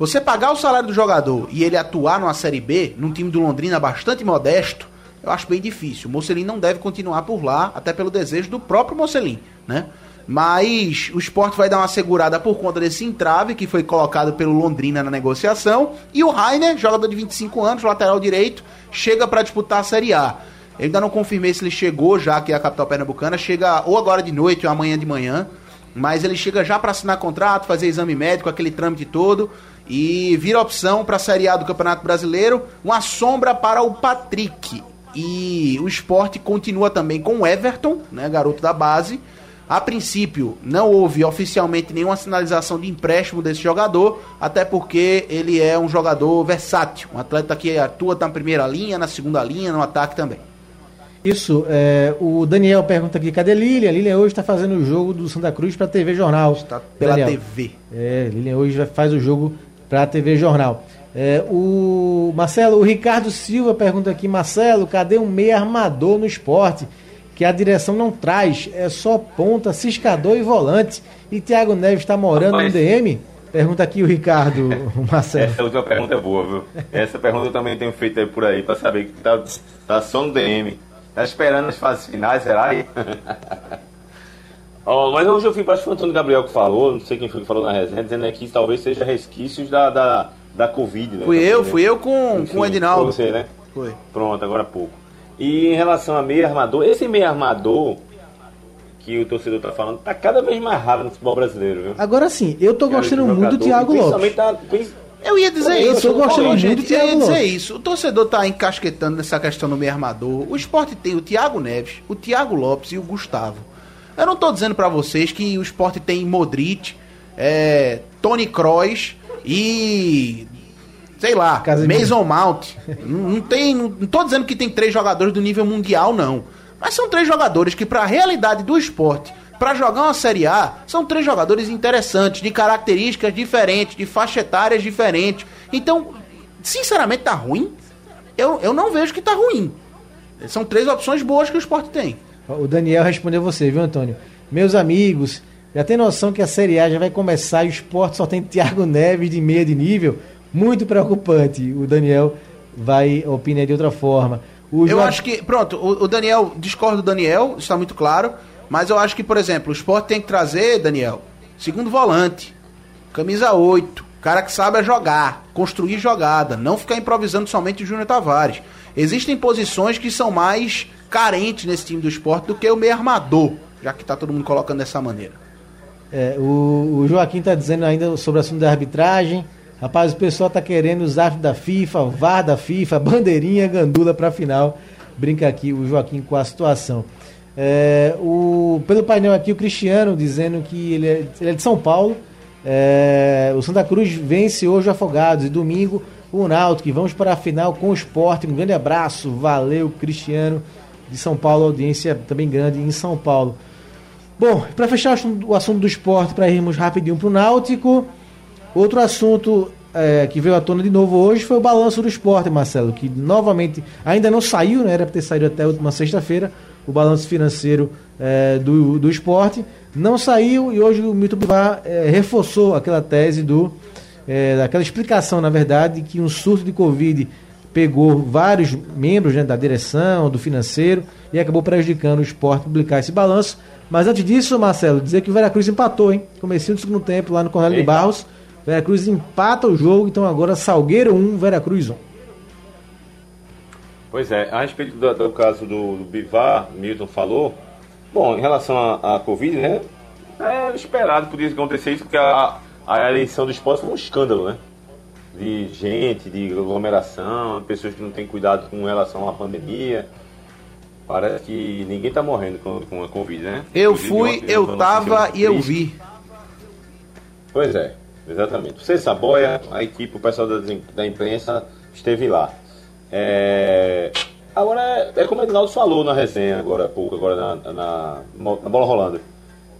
você pagar o salário do jogador e ele atuar numa Série B, num time do Londrina bastante modesto, eu acho bem difícil. O Mocelin não deve continuar por lá, até pelo desejo do próprio Mocelin, né? Mas o esporte vai dar uma segurada por conta desse entrave que foi colocado pelo Londrina na negociação. E o Rainer, jogador de 25 anos, lateral direito, chega para disputar a Série A. Eu ainda não confirmei se ele chegou já aqui à capital pernambucana. Chega ou agora de noite ou amanhã de manhã. Mas ele chega já para assinar contrato, fazer exame médico, aquele trâmite todo. E vira opção para a Série A do Campeonato Brasileiro. Uma sombra para o Patrick. E o esporte continua também com o Everton, né, garoto da base a princípio, não houve oficialmente nenhuma sinalização de empréstimo desse jogador, até porque ele é um jogador versátil, um atleta que atua na primeira linha, na segunda linha, no ataque também. Isso, é, o Daniel pergunta aqui, cadê Lilian? Lilian hoje está fazendo o jogo do Santa Cruz para a TV Jornal. Está pela Daniel. TV. É, Lilian hoje faz o jogo para a TV Jornal. É, o Marcelo, o Ricardo Silva pergunta aqui, Marcelo, cadê um meia armador no esporte? que a direção não traz, é só ponta, ciscador e volante. E Thiago Neves está morando Rapaz, no DM? Pergunta aqui o Ricardo, [LAUGHS] o Marcelo. Essa última pergunta é boa, viu? Essa pergunta eu também tenho feito aí por aí, para saber que tá, tá só no DM. Tá esperando as fases finais, será aí? [LAUGHS] oh, mas hoje eu fui, acho que foi o Antônio Gabriel que falou, não sei quem foi que falou na resenha, dizendo que talvez seja resquícios da, da, da Covid, né? Fui eu, fui eu com, Enfim, com o Edinaldo. Foi você, né? Foi. Pronto, agora há pouco. E em relação a meio armador, esse meio armador que o torcedor tá falando, tá cada vez mais raro no futebol brasileiro, viu? Agora sim, eu tô Cara, gostando muito do Thiago Lopes. Tá, eu ia dizer eu isso. Eu tô gostando muito do Thiago ia dizer Lopes. isso. O torcedor tá encasquetando nessa questão do meio armador. O esporte tem o Thiago Neves, o Thiago Lopes e o Gustavo. Eu não tô dizendo para vocês que o esporte tem Modric, é, Tony Kroos e sei lá, Casemiro. Mason Mount. não, não, tem. Não, não tô dizendo que tem três jogadores do nível mundial, não. Mas são três jogadores que, para a realidade do esporte, para jogar uma Série A, são três jogadores interessantes, de características diferentes, de faixa etárias diferentes. Então, sinceramente, tá ruim? Eu, eu não vejo que tá ruim. São três opções boas que o esporte tem. O Daniel respondeu você, viu, Antônio? Meus amigos, já tem noção que a Série A já vai começar e o esporte só tem Thiago Neves de meia de nível? muito preocupante. O Daniel vai opinar de outra forma. O eu acho que, pronto, o, o, Daniel, discordo do Daniel, está muito claro, mas eu acho que, por exemplo, o esporte tem que trazer, Daniel, segundo volante, camisa 8, cara que sabe jogar, construir jogada, não ficar improvisando somente o Júnior Tavares. Existem posições que são mais carentes nesse time do esporte do que o meio armador, já que está todo mundo colocando dessa maneira. É, o, o Joaquim está dizendo ainda sobre o assunto da arbitragem. Rapaz, o pessoal tá querendo árbitros da FIFA, VAR da FIFA, [LAUGHS] bandeirinha, gandula pra final. Brinca aqui o Joaquim com a situação. É, o, pelo painel aqui, o Cristiano dizendo que ele é, ele é de São Paulo. É, o Santa Cruz vence hoje o Afogados e domingo o Náutico. Vamos para a final com o esporte. Um grande abraço. Valeu, Cristiano de São Paulo. Audiência também grande em São Paulo. Bom, para fechar o assunto do esporte, para irmos rapidinho para o Náutico. Outro assunto é, que veio à tona de novo hoje foi o balanço do esporte, Marcelo, que novamente ainda não saiu, né? Era para ter saído até a última sexta-feira, o balanço financeiro é, do, do esporte. Não saiu e hoje o Milton Bivar é, reforçou aquela tese do. É, aquela explicação, na verdade, que um surto de Covid pegou vários membros né, da direção, do financeiro, e acabou prejudicando o esporte publicar esse balanço. Mas antes disso, Marcelo, dizer que o Veracruz empatou, hein? Comecinho do segundo tempo lá no Cornélio de Barros. Veracruz empata o jogo, então agora Salgueiro 1, Veracruz 1. Pois é, a respeito do, do caso do, do Bivar, Milton falou, bom, em relação à Covid, né, é esperado por isso acontecer isso, porque a, a eleição do esporte foi um escândalo, né? De gente, de aglomeração, de pessoas que não têm cuidado com relação à pandemia. Parece que ninguém está morrendo com, com a Covid, né? Eu Inclusive, fui, eu tava e eu vi. Pois é. Exatamente. Você Saboia, a equipe, o pessoal da, da imprensa esteve lá. É... Agora, é, é como o Edinaldo falou na resenha agora há pouco, agora na, na, na bola rolando.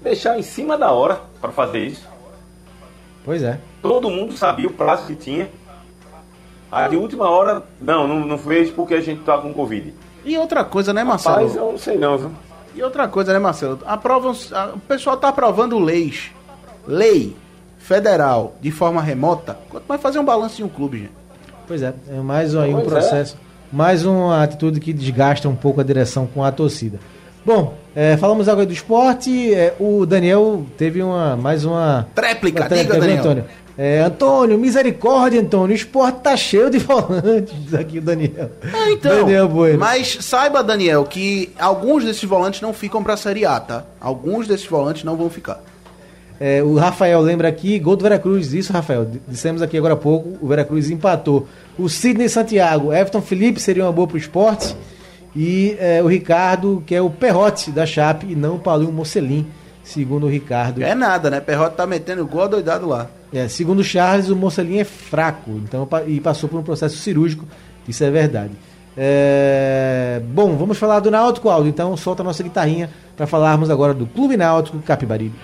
Deixar em cima da hora para fazer isso. Pois é. Todo mundo sabia o prazo que tinha. Aí de última hora, não, não, não fez porque a gente tá com Covid. E outra coisa, né, Marcelo? Rapaz, eu não sei não, viu? E outra coisa, né, Marcelo? Aprovam, o pessoal tá aprovando leis. Lei federal de forma remota, quanto mais fazer um balanço em um clube, gente. Pois é, é mais aí um é. processo, é. mais uma atitude que desgasta um pouco a direção com a torcida. Bom, é, falamos agora do esporte. É, o Daniel teve uma mais uma. Tréplica, uma tréplica, diga, Daniel. Antônio. É, Antônio, misericórdia, Antônio. O esporte tá cheio de [LAUGHS] volantes, aqui o Daniel. Ah, então. Daniel Bueno. Mas saiba, Daniel, que alguns desses volantes não ficam pra Série A, tá? Alguns desses volantes não vão ficar. É, o Rafael lembra aqui, gol do Veracruz, isso, Rafael. Dissemos aqui agora há pouco, o Veracruz empatou. O Sidney Santiago, Everton Felipe seria uma boa pro esporte. E é, o Ricardo, que é o Perrote da Chape, e não o Paulinho Mocelin, segundo o Ricardo. É nada, né? Perrota tá metendo gol doidado lá. É, segundo o Charles, o Mocelin é fraco então, e passou por um processo cirúrgico, isso é verdade. É, bom, vamos falar do Náutico, Aldo. Então solta a nossa guitarrinha para falarmos agora do Clube Náutico Capibaribe.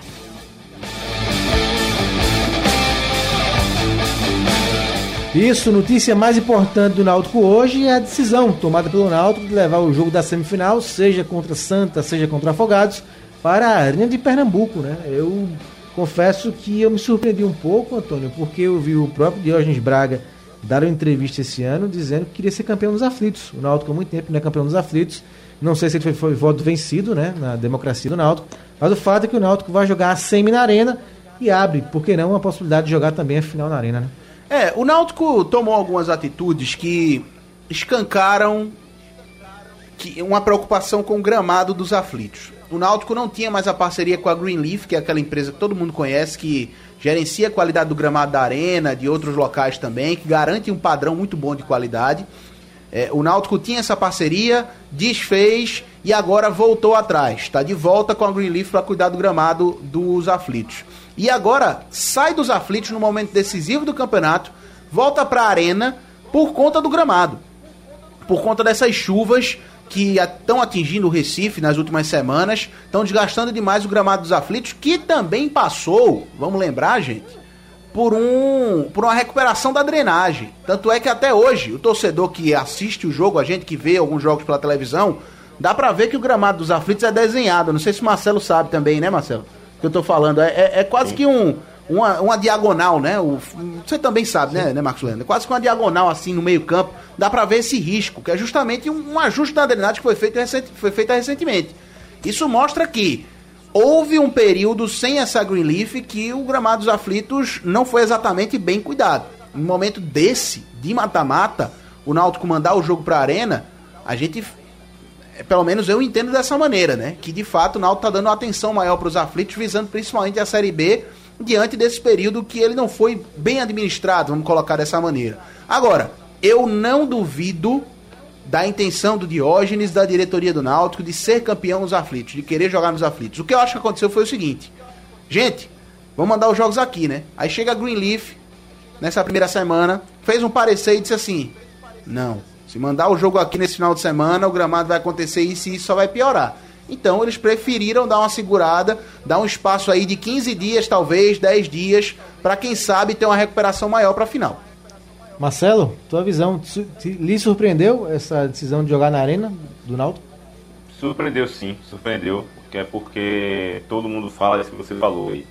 Isso, notícia mais importante do Náutico hoje é a decisão tomada pelo Náutico de levar o jogo da semifinal, seja contra Santa, seja contra Afogados, para a Arena de Pernambuco, né? Eu confesso que eu me surpreendi um pouco, Antônio, porque eu vi o próprio Diógenes Braga dar uma entrevista esse ano dizendo que queria ser campeão dos aflitos. O Náutico há muito tempo não é campeão dos aflitos. Não sei se ele foi, foi voto vencido, né, na democracia do Náutico, mas o fato é que o Náutico vai jogar a semi na Arena e abre, por que não, a possibilidade de jogar também a final na Arena, né? É, o Náutico tomou algumas atitudes que escancaram que uma preocupação com o gramado dos aflitos. O Náutico não tinha mais a parceria com a Greenleaf, que é aquela empresa que todo mundo conhece, que gerencia a qualidade do gramado da arena, de outros locais também, que garante um padrão muito bom de qualidade. É, o Náutico tinha essa parceria, desfez e agora voltou atrás. Está de volta com a Greenleaf para cuidar do gramado dos aflitos. E agora sai dos aflitos no momento decisivo do campeonato, volta para a arena por conta do gramado. Por conta dessas chuvas que estão atingindo o Recife nas últimas semanas, estão desgastando demais o gramado dos aflitos, que também passou, vamos lembrar, gente, por um por uma recuperação da drenagem. Tanto é que até hoje, o torcedor que assiste o jogo, a gente que vê alguns jogos pela televisão, dá pra ver que o gramado dos aflitos é desenhado. Não sei se o Marcelo sabe também, né, Marcelo? Que eu tô falando. É, é- é quase que um. Uma, uma diagonal, né? O, você também sabe, né, né, Marcos Leandro? É Quase que uma diagonal assim no meio-campo. Dá pra ver esse risco, que é justamente um, um ajuste da drenagem que foi feito, recente, foi feito recentemente. Isso mostra que houve um período sem essa Greenleaf que o gramado dos aflitos não foi exatamente bem cuidado. Em um momento desse, de mata-mata, o Náutico mandar o jogo pra arena, a gente pelo menos eu entendo dessa maneira, né? Que de fato o Náutico tá dando atenção maior para os aflitos, visando principalmente a Série B, diante desse período que ele não foi bem administrado, vamos colocar dessa maneira. Agora, eu não duvido da intenção do Diógenes, da diretoria do Náutico, de ser campeão nos aflitos, de querer jogar nos aflitos. O que eu acho que aconteceu foi o seguinte: gente, vamos mandar os jogos aqui, né? Aí chega a Greenleaf, nessa primeira semana, fez um parecer e disse assim: não, se mandar o jogo aqui nesse final de semana, o gramado vai acontecer isso e isso só vai piorar. Então eles preferiram dar uma segurada, dar um espaço aí de 15 dias, talvez 10 dias, para quem sabe ter uma recuperação maior para a final. Marcelo, tua visão, lhe surpreendeu essa decisão de jogar na Arena do Náutico? Surpreendeu sim, surpreendeu. Que é porque todo mundo fala isso que você falou aí.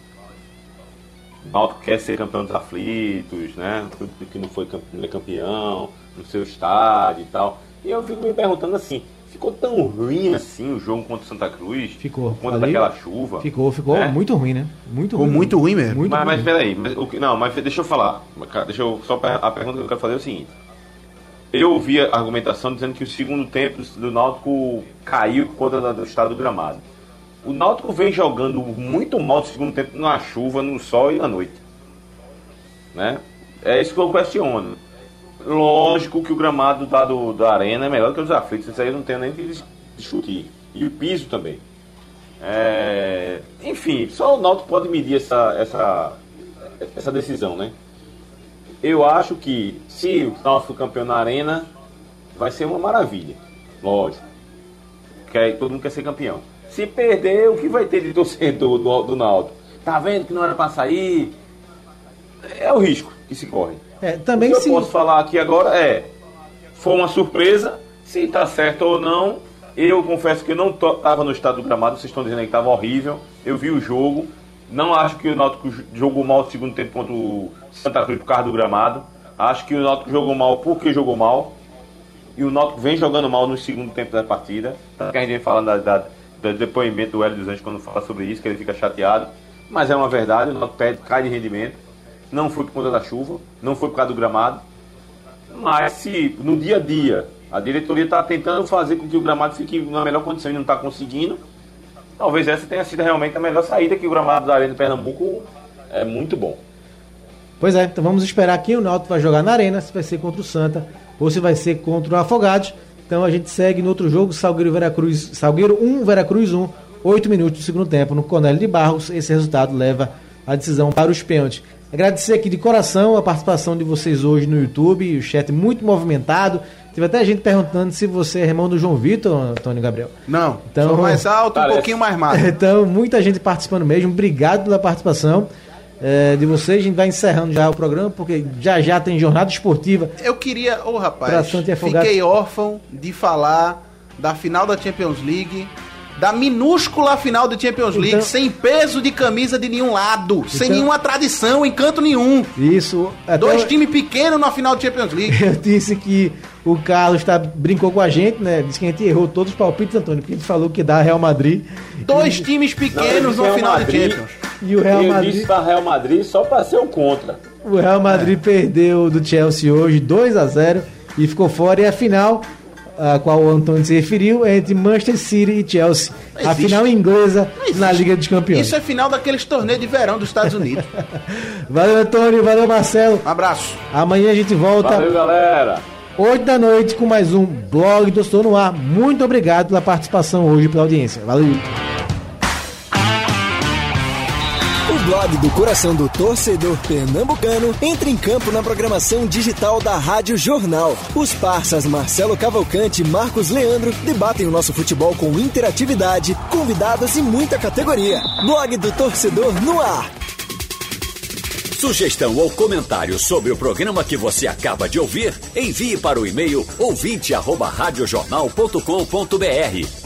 O Náutico quer ser campeão dos aflitos, né? Que não foi campe- não é campeão no seu estádio e tal. E eu fico me perguntando assim, ficou tão ruim assim o jogo contra o Santa Cruz? Ficou. Por conta Ali- daquela chuva? Ficou, ficou É? muito ruim, né? Muito Ficou muito ruim mesmo. Muito mas, ruim. mas peraí, mas, o que- não, mas deixa eu falar. Deixa eu, só a pergunta que eu quero fazer é o seguinte. Eu ouvi a argumentação dizendo que o segundo tempo do Náutico caiu da- do estado do gramado. O Náutico vem jogando muito mal no segundo tempo na chuva, no sol e na noite. Né? É isso que eu questiono. Lógico que o gramado da, do, da arena é melhor que os aflitos, isso aí eu não tenho nem que dis- discutir. E o piso também. É, enfim, só o Náutico pode medir essa, essa, essa decisão, né? Eu acho que se o Náutico for campeão na arena, vai ser uma maravilha. Lógico. Quer, todo mundo quer ser campeão. Se perder, o que vai ter de torcedor do, do? Tá vendo que não era pra sair? É o risco que se corre. É, O também que eu se. posso falar aqui agora é: foi uma surpresa, se tá certo ou não. Eu confesso que eu não to- tava no estado do gramado, vocês estão dizendo que tava horrível. Eu vi o jogo. Não acho que o Náutico jogou mal no segundo tempo contra o Santa Cruz por causa do gramado. Acho que o Náutico jogou mal porque jogou mal. E o Náutico vem jogando mal no segundo tempo da partida. Tanto que a gente vem falando da, da, do depoimento do Hélio dos Anjos quando fala sobre isso, que ele fica chateado. Mas é uma verdade, o nosso pé cai de rendimento. Não foi por conta da chuva, não foi por causa do gramado. Mas se no dia a dia a diretoria está tentando fazer com que o gramado fique na melhor condição e não está conseguindo, talvez essa tenha sido realmente a melhor saída, que o gramado da Arena de Pernambuco é muito bom. Pois é, então vamos esperar aqui. O Náutico vai jogar na Arena, se vai ser contra o Santa ou se vai ser contra o Afogados. Então a gente segue no outro jogo, Salgueiro Veracruz, Salgueiro 1, Veracruz 1, 8 minutos do segundo tempo no Cornélio de Barros. Esse resultado leva a decisão para os pênaltis. Agradecer aqui de coração a participação de vocês hoje no YouTube, o chat muito movimentado. Teve até gente perguntando se você é irmão do João Vitor, Antônio Gabriel. Não, Então- sou mais alto, um Parece. pouquinho mais magro. [LAUGHS] Então, muita gente participando mesmo. Obrigado pela participação eh, de vocês. A gente vai encerrando já o programa, porque já já tem jornada esportiva. Eu queria, ô Pra rapaz, fiquei órfão de falar da final da Champions League, da minúscula final da Champions League, Então- sem peso de camisa de nenhum lado, sem Então- nenhuma tradição, em canto nenhum. Isso. Até Dois eu- times pequenos na final da Champions League. [LAUGHS] Eu disse que o Carlos tá, brincou com a gente, né? Disse que a gente errou todos os palpites, Antônio, porque a gente falou que dá Real Madrid. Dois times pequenos Real final Madrid. Champions. E o Real eu Madrid, disse para Real Madrid só para ser o contra. o Real Madrid perdeu do Chelsea hoje 2 a 0 e ficou fora. E a final, a qual o Antônio se referiu, é entre Manchester City e Chelsea. Não A final inglesa na Liga dos Campeões. Isso é final daqueles torneios de verão dos Estados Unidos. [LAUGHS] Valeu, Antônio. Valeu, Marcelo. Um abraço. Amanhã a gente volta. Valeu, galera. 8 da noite com mais um Blog do Estou no Ar. Muito obrigado pela participação hoje e pela audiência. Valeu. Blog do coração do torcedor pernambucano entra em campo na programação digital da Rádio Jornal. Os parças Marcelo Cavalcante e Marcos Leandro debatem o nosso futebol com interatividade, convidados e muita categoria. Blog do torcedor no ar. Sugestão ou comentário sobre o programa que você acaba de ouvir, envie para o e-mail ouvinte@radiojornal.com.br